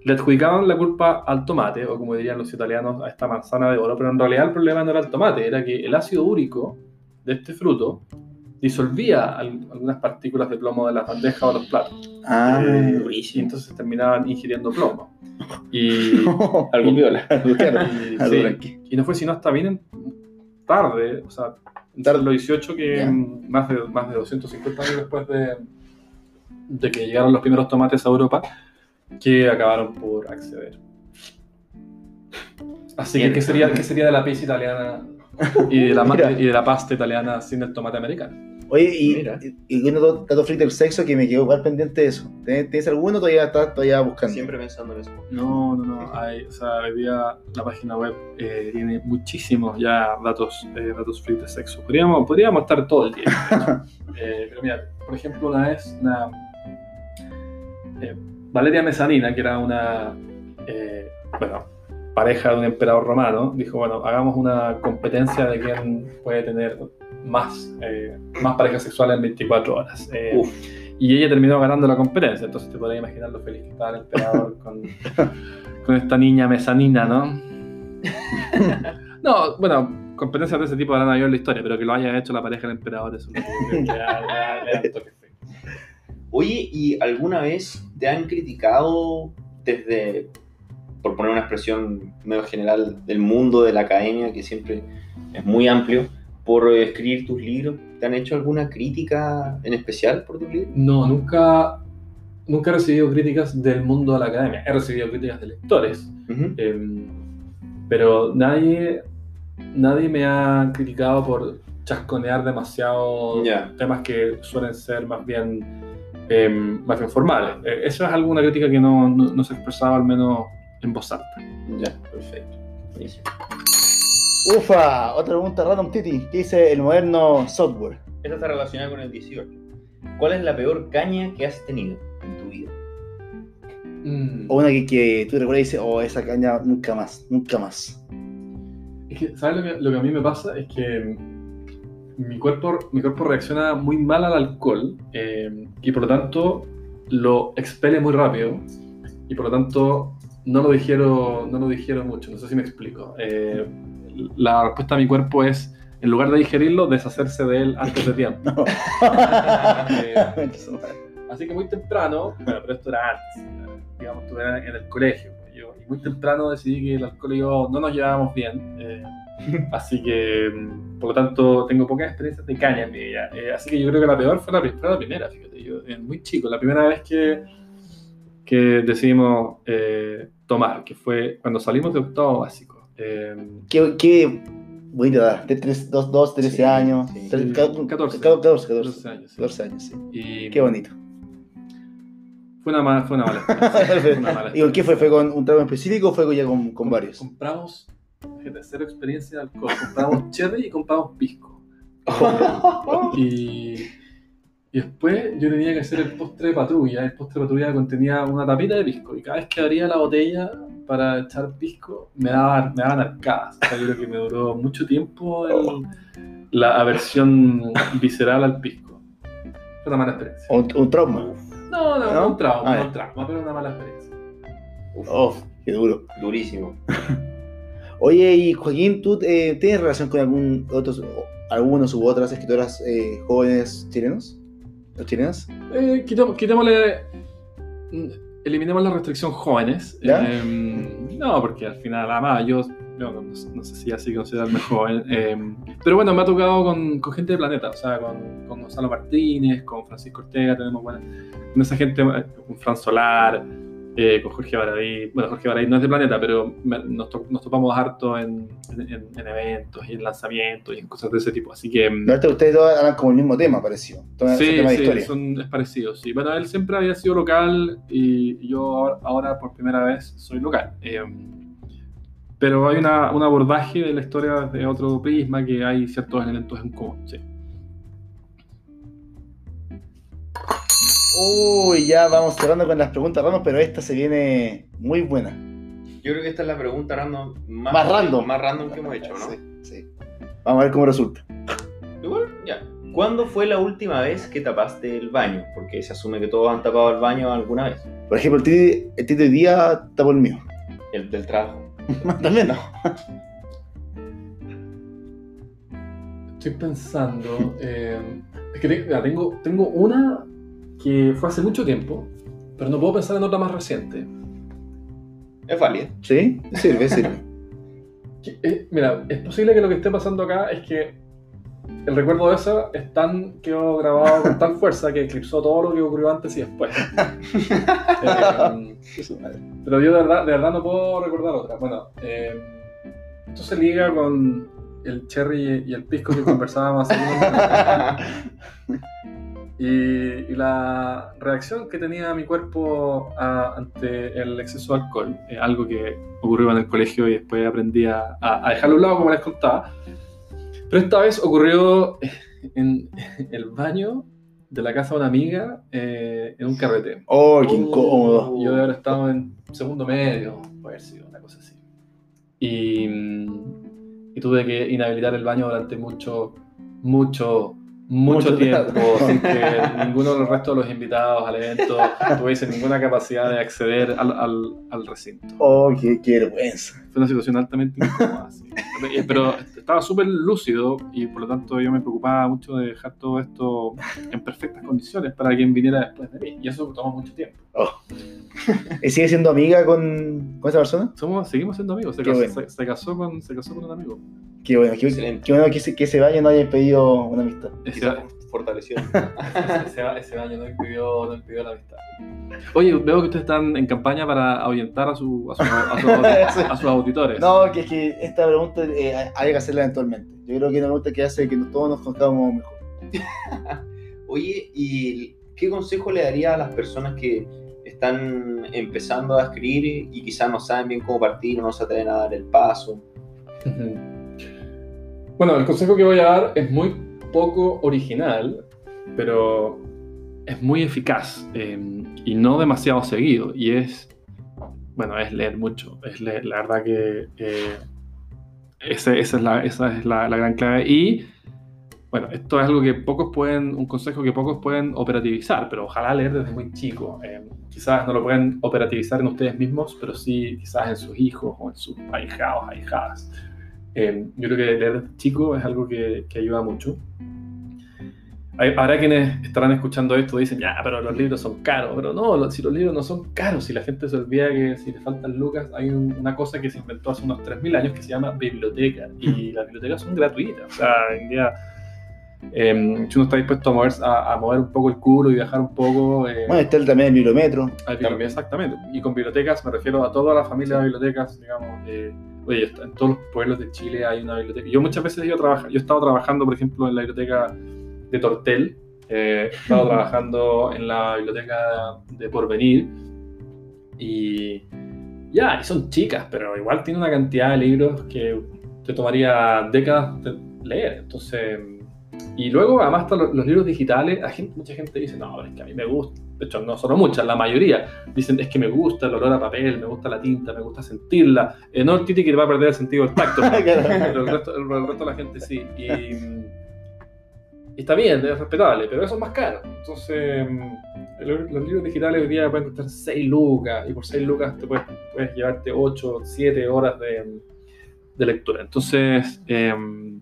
Le adjudicaban la culpa al tomate, o como dirían los italianos, a esta manzana de oro, pero en realidad el problema no era el tomate, era que el ácido úrico de este fruto disolvía al- algunas partículas de plomo de las bandejas o los platos. Ah, Eh, y entonces terminaban ingiriendo plomo. Y, Algo viola. y, sí, no fue sino hasta bien en- tarde, o sea, Tarde. los 18 que más, de, más de 250 años después de, de que llegaron los primeros tomates a Europa, que acabaron por acceder. Así que. ¿qué sería, ¿qué sería de la pizza italiana y de, la, ma- Mira. y de la pasta italiana sin el tomate americano? Oye, y, Mira. y, y un dato, freak del sexo que me quedó igual pendiente de eso. ¿Tienes, alguno o todavía estás todavía buscando? Siempre pensando en eso. No, no, no. Hay, o sea, hoy día la página web eh, tiene muchísimos ya datos, eh, datos free de sexo. Podríamos, podríamos estar todo el día. Eh, pero mira, por ejemplo, una vez una eh, Valeria Mesanina, que era una eh, bueno, pareja de un emperador romano, dijo, bueno, hagamos una competencia de quién puede tener más, eh, más parejas sexuales en 24 horas. Eh, y ella terminó ganando la competencia, entonces te podrás imaginar lo feliz que estaba el emperador con, con esta niña mesanina, ¿no? No, bueno, competencias de ese tipo habrán habido en la historia, pero que lo haya hecho la pareja del emperador, es un. Oye, ¿y alguna vez te han criticado desde, por poner una expresión medio general, del mundo de la academia, que siempre es muy amplio, por escribir tus libros? ¿Te han hecho alguna crítica en especial por tus libros? No, nunca, nunca he recibido críticas del mundo de la academia. He recibido críticas de lectores, Ujú. eh, pero nadie, nadie me ha criticado por chasconear demasiado Ya. temas que suelen ser más bien, eh, más bien formales. Eh, eso es alguna crítica que no, no, no se ha expresado al menos en voz alta. Ya, perfecto. Buenísimo. Ufa, otra pregunta random, Titi. ¿Qué dice el moderno software? Esta está relacionada con el 18. ¿Cuál es la peor caña que has tenido en tu vida? O una que, que tú recuerdas y dices, oh, esa caña nunca más, nunca más. Es que, ¿sabes lo que, lo que a mí me pasa? Es que mi cuerpo, mi cuerpo reacciona muy mal al alcohol eh, y por lo tanto lo expele muy rápido y por lo tanto no lo digiero, no lo digiero mucho. No sé si me explico. Eh, la respuesta de mi cuerpo es, en lugar de digerirlo, deshacerse de él antes de tiempo. No. Eh, Así que muy temprano, bueno, pero esto era antes, digamos, estuve en en el colegio. pues, Yo, y muy temprano decidí que el alcohol y yo no nos llevábamos bien. eh, así que, mm, por lo tanto, tengo pocas experiencias de caña en mi vida. Eh, así que yo creo que la peor fue la, fue la primera, fíjate. Yo, eh, muy chico, la primera vez que, que decidimos eh, tomar, que fue cuando salimos de octavo básico. Eh, Qué, qué bonita edad, de 2, 13 Sí, años. sí. Tres- Sí, ca- 14. 14, 14, 14 años. sí. 14 años, sí. Y Qué bonito. Fue una, mala, fue una mala experiencia. Una mala ¿Y con qué fue? ¿Fue con un trago específico o fue ya con, con varios? Compramos, fíjate, cero experiencia de alcohol. Compramos cherry y compramos pisco. Y, y después yo tenía que hacer el postre de patrulla. El postre de patrulla contenía una tapita de pisco. Y cada vez que abría la botella para echar pisco, me daban, me daban arcadas. O sea, yo creo que me duró mucho tiempo el- la aversión visceral al pisco. Fue una mala experiencia. Un, un trauma. No, no, ¿No? un trauma, Ah, no un trauma, pero una mala experiencia. Uf, Oh, qué duro. Durísimo. Oye, y Joaquín, ¿tú eh, tienes relación con algún otros, algunos u otras escritoras eh, jóvenes chilenos? ¿O chilenas? Eh, quitémosle. Eliminemos la restricción jóvenes. ¿Ya? Eh, no, porque al final, además, yo no, no- no sé si así considerarme joven. eh, pero bueno, me ha tocado con, con gente de planeta, o sea, con, con Gonzalo Martínez, con Francisco Ortega, tenemos buena. Con esa gente, eh, con Fran Solar, eh, con Jorge Baradí. Bueno, Jorge Baradí no es de planeta, pero me- nos, to- nos topamos harto en, en- en- en eventos y en lanzamientos y en cosas de ese tipo. Así que. mm, verdad, ustedes dos hablan como el mismo tema, pareció. Tema, Sí, tema de sí, historia. son, es parecido, sí. Bueno, él siempre había sido local y yo ahora, ahora por primera vez soy local. Eh, pero hay una, un abordaje de la historia desde otro prisma que hay ciertos elementos en común, sí. Uy, ya vamos cerrando con las preguntas random, pero esta se viene muy buena. Yo creo que esta es la pregunta random más, Más random. más random que hemos hecho, ¿no? Sí, sí. Vamos a ver cómo resulta. Igual, ya. ¿Cuándo fue la última vez que tapaste el baño? Porque se asume que todos han tapado el baño alguna vez. Por ejemplo, el Titi hoy día tapó el mío. El del trabajo. También no. Estoy pensando. eh, es que tengo, tengo una que fue hace mucho tiempo, pero no puedo pensar en otra más reciente. Es válida. ¿Sí? Sirve, sirve. Que, eh, mira, es posible que lo que esté pasando acá es que el recuerdo de esa es tan, quedó grabado con tal fuerza que eclipsó todo lo que ocurrió antes y después. Eh, pero yo de verdad, de verdad no puedo recordar otra. Bueno, eh, esto se liga con el cherry y el pisco que conversábamos hace. y, y la reacción que tenía mi cuerpo a- ante el exceso de alcohol, eh, algo que ocurrió en el colegio y después aprendí a, a- a dejarlo a un lado, como les contaba. Pero esta vez ocurrió en el baño de la casa de una amiga eh, en un carrete. Oh, qué incómodo. Yo de haber estado en segundo medio, puede haber sido una cosa así. Y, mm, y tuve que inhabilitar el baño durante mucho, mucho mucho tiempo, sin que ninguno de los restos de los invitados al evento tuviese ninguna capacidad de acceder al, al, al recinto. Oh, qué, qué vergüenza. Fue una situación altamente incómoda. sí. Eh, Pero estaba súper lúcido y por lo tanto yo me preocupaba mucho de dejar todo esto en perfectas condiciones para quien viniera después de mí. Y eso tomó mucho tiempo. ¿Y sigue siendo amiga con, con esa persona? Somos, seguimos siendo amigos. Se Qué casó, bueno. se- se casó con, se casó con un amigo. Qué bueno, qué, bueno que se, que se vaya y no haya pedido una amistad. Quizás fortaleció. ese, ese año no impidió, no impidió la amistad. Oye, veo que ustedes están en campaña para ahuyentar a, su, a, su- a su- a sus auditores. No, que es que esta pregunta eh, hay que hacerla eventualmente. Yo creo que es una pregunta que hace que todos nos conozcamos mejor. Oye, ¿y qué consejo le daría a las personas que están empezando a escribir y quizás no saben bien cómo partir o no se atreven a dar el paso? Bueno, el consejo que voy a dar es muy poco original, pero es muy eficaz eh, y no demasiado seguido. Y es, bueno, es leer mucho. Es la verdad que eh, esa es, la, esa es la gran clave. Y bueno, esto es algo que pocos pueden, un consejo que pocos pueden operativizar, pero ojalá leer desde muy chico. Eh, quizás no lo pueden operativizar en ustedes mismos, pero sí quizás en sus hijos o en sus ahijados, ahijadas. Eh, yo creo que leer desde chico es algo que, que ayuda mucho. Hay- Habrá quienes estarán escuchando esto y dicen, ya, pero los libros son caros. Pero no, si los libros no son caros, si la gente se olvida que si le faltan lucas, hay un- una cosa que se inventó hace unos 3.000 años que se llama biblioteca. Y las bibliotecas son gratuitas. O sea, en día, eh, si uno está dispuesto a mover, a, a mover un poco el culo y viajar un poco... eh, Bueno, está el- también el bibliometro. bibli- Exactamente. Y con bibliotecas me refiero a toda la familia de bibliotecas, digamos. eh, oye, en todos los pueblos de Chile hay una biblioteca. Yo muchas veces he ido a trabajar. Yo he estado trabajando, por ejemplo, en la biblioteca de Tortel. eh, he estado trabajando en la biblioteca de Porvenir. Y ya, y son chicas, pero igual tiene una cantidad de libros que te tomaría décadas de leer. Entonces, y luego, además, están los, los libros digitales. La gente, mucha gente dice, no, es que a mí me gusta. De hecho, no solo muchas, la mayoría dicen, es que me gusta el olor a papel, me gusta la tinta, me gusta sentirla. Eh, no el titi que va a perder el sentido del tacto, pero el resto, el, el resto de la gente sí. Y, y está bien, es respetable, pero eso es más caro. Entonces, mm, los libros digitales hoy día pueden costar 6 lucas, y por 6 lucas te puedes, puedes llevarte 8, 7 horas de, de lectura. Entonces, em,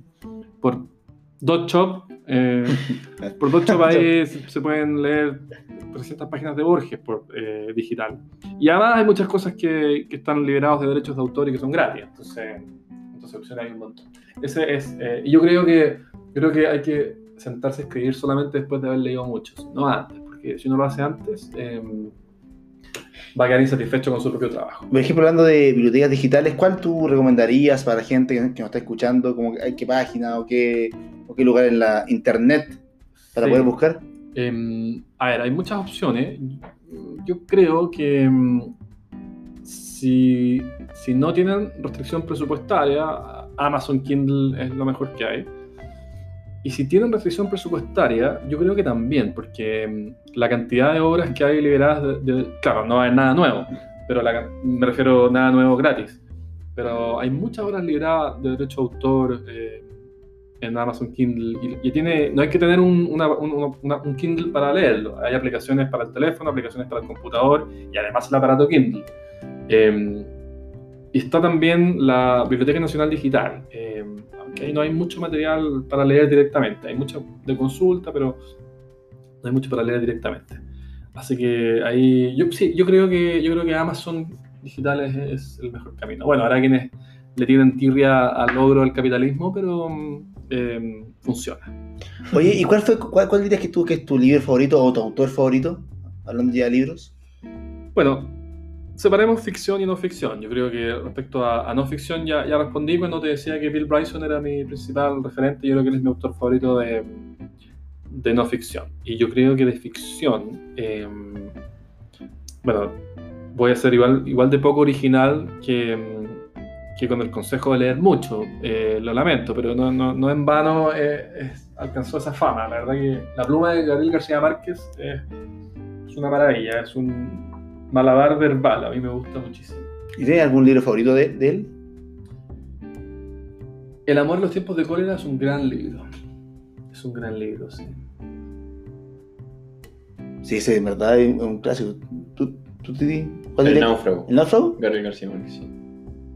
por dos chop, eh, por dos chop ahí se se pueden leer 300 páginas de Borges por eh, digital. Y además hay muchas cosas que, que están liberados de derechos de autor y que son gratis. Entonces, entonces opciones hay un montón. Ese es, eh, y yo creo que, creo que hay que sentarse a escribir solamente después de haber leído muchos, no antes, porque si uno lo hace antes, eh, va a quedar insatisfecho con su propio trabajo. Por ejemplo, hablando de bibliotecas digitales, ¿cuál tú recomendarías para la gente que, nos está escuchando? Como, ¿Qué página o qué, qué lugar en la internet para Sí. poder buscar? Eh, a ver, hay muchas opciones. Yo creo que mm, si, si no tienen restricción presupuestaria, Amazon Kindle es lo mejor que hay. Y si tienen restricción presupuestaria, yo creo que también, porque mm, la cantidad de obras que hay liberadas, de, de- claro, no hay nada nuevo, pero la me refiero a nada nuevo gratis. Pero hay muchas obras liberadas de derecho de autor eh, en Amazon Kindle. Y, tiene, no hay que tener un, una- un- una- un Kindle para leerlo. Hay aplicaciones para el teléfono, aplicaciones para el computador y además el aparato Kindle. Eh, y está también la Biblioteca Nacional Digital. eh, aunque ahí no hay mucho material para leer directamente. Hay mucho de consulta, pero no hay mucho para leer directamente. Así que ahí, yo, sí, yo creo que, yo creo que Amazon Digitales es el mejor camino. Bueno, habrá quienes le tienen tirria al logro del capitalismo, pero mm, eh, funciona. Oye, ¿y cuál, fue, cuál, cuál dirías que, tú, que es tu libro favorito o tu autor favorito? Hablando ya de libros. Bueno, separemos ficción y no ficción. Yo creo que respecto a, a no ficción ya, ya respondí cuando te decía que Bill Bryson era mi principal referente. Yo creo que él es mi autor favorito de, de no ficción. Y yo creo que de ficción, eh, bueno, voy a ser igual, igual de poco original que, que con el consejo de leer mucho. Eh, lo lamento, pero no, no, no en vano eh, es- alcanzó esa fama. La verdad que la pluma de Gabriel García Márquez es, es una maravilla, es un malabar verbal, a mí me gusta muchísimo. ¿Y tienes algún libro favorito de, de él? El amor en los tiempos de cólera es un gran libro. Es un gran libro, sí. Sí, ese en verdad es un clásico. ¿Tú, tú? ¿Cuál El náufrago. ¿El náufrago? Gabriel García Márquez. sí.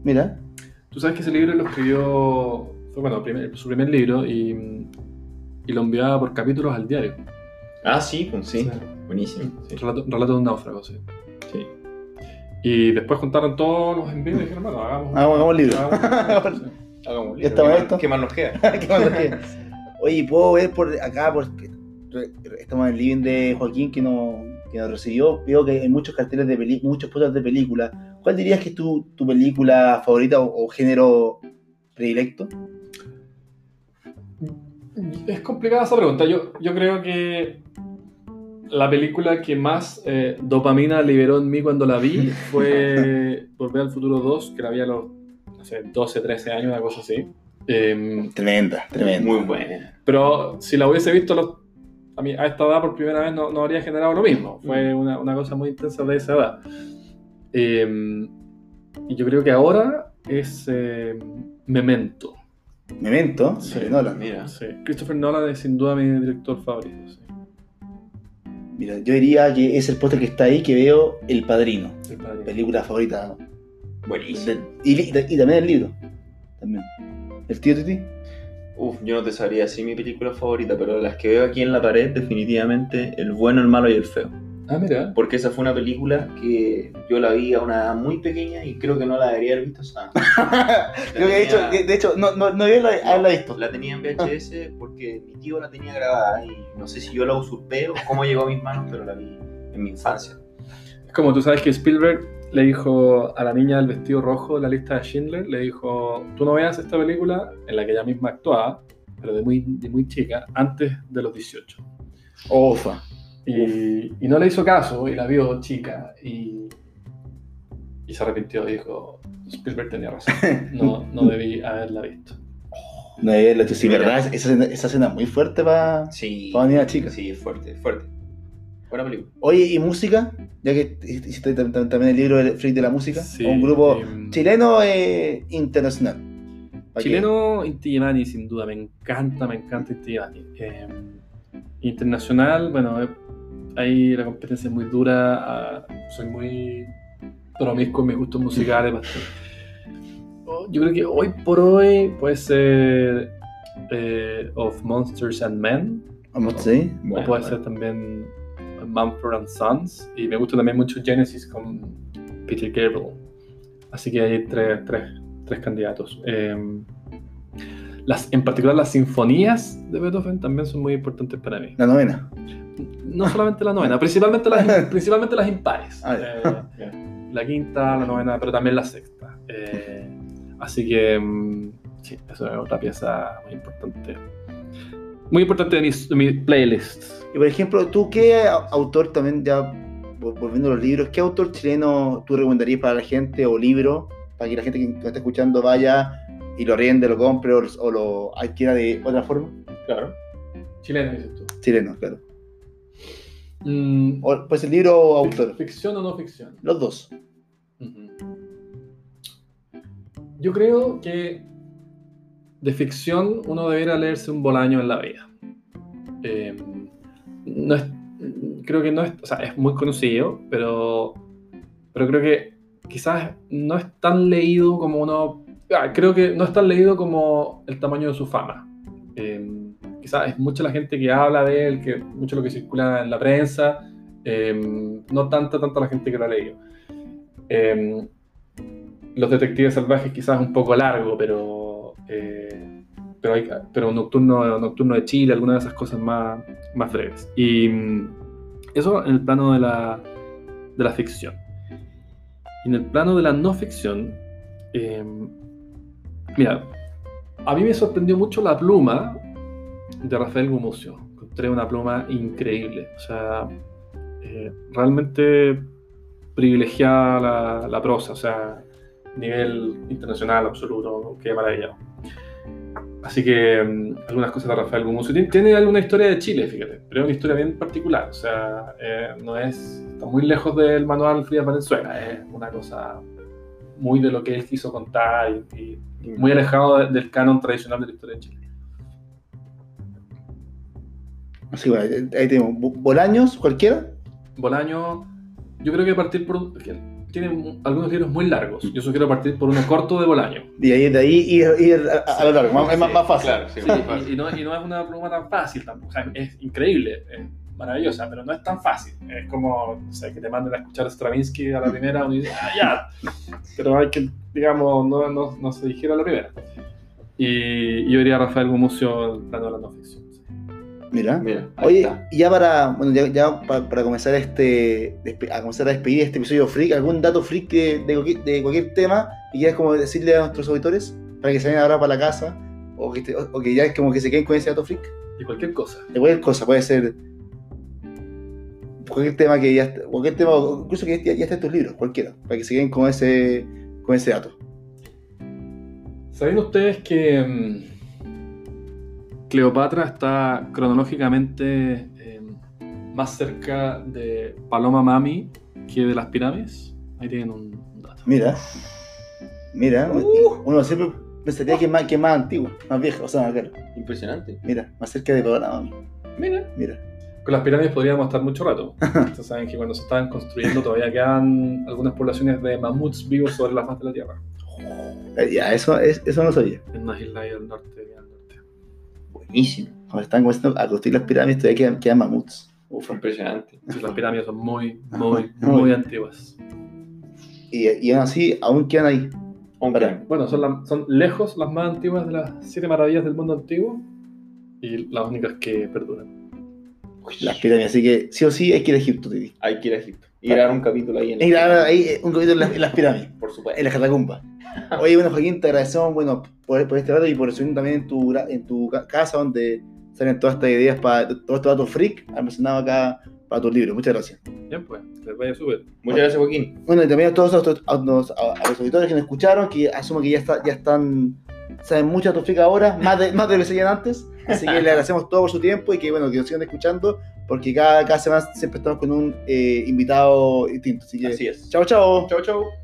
Mira. Tú sabes que ese libro lo escribió, fue bueno, primer- su primer libro y, y lo enviaba por capítulos al diario. Ah, sí, pues sí. Sí. Buenísimo. Sí. Relato, relato de un náufrago, sí. Sí. Y después juntaron todos los envíos y dijeron, bueno, hagamos, Hagamos- hagamos libro. hagamos- sí. Hagamos un libro. ¿Qué esto. ¿Qué más nos queda? ¿Qué más nos queda? Oye, ¿puedo ver por acá? Porque estamos en el living de Joaquín que nos, que nos recibió. Veo que hay muchos carteles de películas, muchos pósters de películas. ¿Cuál dirías que es tu, tu película favorita o, o género predilecto? Es complicada esa pregunta. Yo, yo creo que la película que más eh, dopamina liberó en mí cuando la vi fue Volver al Futuro 2, que la vi a los no sé, 12, 13 años, una cosa así. Em, Tremenda, tremenda. Muy buena. pero si la hubiese visto a, los- a, mí- a esta edad por primera vez, no, no habría generado lo mismo. Fue una, una cosa muy intensa de esa edad. Em, y yo creo que ahora es em, Memento. Memento, Sí. de Nolan. Mira. Sí. Christopher Nolan es sin duda mi director favorito. sí. Mira, yo diría que es el póster que está ahí que veo El Padrino. El. Película favorita. Buenísimo. y, también el libro. También. ¿El tío Titi? Uf, yo no te sabría decir mi película favorita, pero las que veo aquí en la pared, definitivamente El bueno, el malo y el feo. Ah, mira. Porque esa fue una película que yo la vi a una edad muy pequeña y creo que no la debería haber visto. Creo que de hecho, de, hecho no, no, no había la- visto. La tenía en VHS porque mi tío la tenía grabada y no sé si yo la usurpé o cómo llegó a mis manos, pero la vi en mi infancia. Es como tú sabes que Spielberg le dijo a la niña del vestido rojo de la lista de Schindler, le dijo, tú no veas esta película en la que ella misma actuaba, pero de muy, de muy chica, antes de los 18. Ofa. Y, y no le hizo caso y la vio chica y, y se arrepintió y dijo, Spielberg tenía razón, no, no debí haberla visto. No visto. Sí, verdad, esa escena, esa escena es muy fuerte para. Sí. Para niña chica. Sí, es fuerte, es fuerte. Buena película. Oye, ¿y música? Ya que hiciste tam- tam- también el libro del Freak de la Música. Sí, un grupo em, chileno e internacional. Chileno, Inti Illimani, sin duda, me encanta, me encanta Inti Illimani. Eh, internacional, bueno, eh, ahí la competencia es muy dura, ah, soy muy promiscuo en mis gustos musicales. Oh, Yo creo que hoy por hoy puede ser eh, Of Monsters and Men, Vamos, ¿sí? o Bueno, puede bueno. ser también Mumford and Sons, y me gusta también mucho Genesis con Peter Gabriel. Así que hay tres, tres, tres candidatos. Eh, las, en particular las sinfonías de Beethoven también son muy importantes para mí. La novena. No solamente la novena, principalmente las, principalmente las impares. Ah, Eh, la quinta, la novena, pero también la sexta. Eh, así que mm, sí, eso es otra pieza muy importante. Muy importante de mis, de mi playlist. Y por ejemplo, ¿tú qué au- autor también, ya vol- volviendo a los libros, qué autor chileno tú recomendarías para la gente o libro, para que la gente que está escuchando vaya y lo riende, lo compre o, o lo adquiera de otra forma? Claro. Chileno, dices tú. Chileno, claro. Mm, O, pues el libro o autor. ¿Ficción o no ficción? Los dos. Yo creo que de ficción uno debería leerse un Bolaño en la vida. Eh, no es- creo que no es, o sea, es muy conocido, pero, pero creo que quizás no es tan leído como uno, creo que no es tan leído como el tamaño de su fama. Eh, quizás es mucha la gente que habla de él, que mucho lo que circula en la prensa, eh, no tanta, tanta la gente que lo ha leído. Eh, los detectives salvajes quizás un poco largo, pero, eh, pero, hay, nocturno, nocturno de Chile, algunas de esas cosas más, más breves. Y mm, eso en el plano de la, de la ficción. Y en el plano de la no ficción, mira, a mí me sorprendió mucho la pluma de Rafael Gumucio. Encontré una pluma increíble. O sea, eh, realmente privilegiada la, la prosa, o sea, nivel internacional absoluto, qué maravilla. Así que mm, algunas cosas de Rafael Gumucio. Tiene, tiene alguna historia de Chile, fíjate, pero es una historia bien particular, o sea, eh, no es, está muy lejos del manual Frida Valenzuela, es una cosa muy de lo que él quiso contar y, y muy alejado de- del canon tradicional de la historia de Chile. Así bueno, ahí tenemos. Bo- Bolaños, cualquiera. Bolaño, yo creo que partir por... Tiene algunos libros muy largos. Yo sugiero partir por uno corto de Bolaño. Y ahí de ahí ir, ir a, a lo largo. es más, más fácil. Claro, sí, Sí, más fácil. y, y no, y no es una pluma tan fácil tampoco. O sea, es increíble, es maravillosa, pero no es tan fácil. Es como, no sé, que te manden a escuchar Stravinsky a la primera uno dice, ah, ya. Pero hay que, digamos, no, no, no se digiere a la primera. Y, y yo diría a Rafael Gumucio de la no ficción. sí. Mira. Mira, Oye, está. y ya para, bueno, ya, ya pa- para, comenzar este, a comenzar a despedir este episodio freak, algún dato freak de, de cualquier, de cualquier tema que quieras como decirle a nuestros auditores para que se vayan ahora para la casa o que, te- o- o que ya como que se queden con ese dato freak Y cualquier cosa. de cualquier cosa, puede ser cualquier tema que ya, est- cualquier tema, incluso que ya, ya esté en tus libros, cualquiera, para que se queden con ese, con ese dato. ¿Saben ustedes que mm, Cleopatra está cronológicamente eh, más cerca de Paloma Mami que de las pirámides? Ahí tienen un, dato. Mira, mira, uno siempre pensaría que es más, que es más antiguo, más viejo, o sea, claro, Impresionante. mira, más cerca de programa, Mira. mira. Con las pirámides podríamos estar mucho rato. Ustedes saben que cuando se estaban construyendo todavía quedan algunas poblaciones de mamuts vivos sobre la faz de la Tierra. Eh, Ya, eso, es, eso no sabía. En unas islas ahí al norte. al norte. Buenísimo. Cuando están comenzando a construir las pirámides todavía quedan, quedan mamuts. Uf. Impresionante. Sí, las pirámides son muy, muy, Muy. muy antiguas. Y, y aún así, aún quedan ahí. Bueno, son, la- son lejos las más antiguas de las siete maravillas del mundo antiguo y las únicas que perduran. Las pirámides, así que sí o sí hay que ir a Egipto, Titi. hay que ir a Egipto. Y grabar un capítulo ahí en Hay que grabar ahí eh, un capítulo en las, en las pirámides, Por supuesto. en las catacumbas. Oye, bueno, Joaquín, te agradecemos bueno, por, por este rato y por recibirnos también en tu, en tu ca- casa donde salen todas estas ideas para todos estos datos freak almacenados acá para tus libros. Muchas gracias. Bien, pues, les vaya súper. Muchas gracias, Joaquín. Bueno, y también a todos los, a, los- a- a los auditores que nos escucharon, que asumo que ya, está, ya están, saben mucho de Autofric ahora, más de, más de lo que sabían antes. Así que le agradecemos todo por su tiempo y que bueno, que nos sigan escuchando, porque cada, cada semana siempre estamos con un eh, invitado distinto. Así que, Así es. chao, chao. Chau, chau.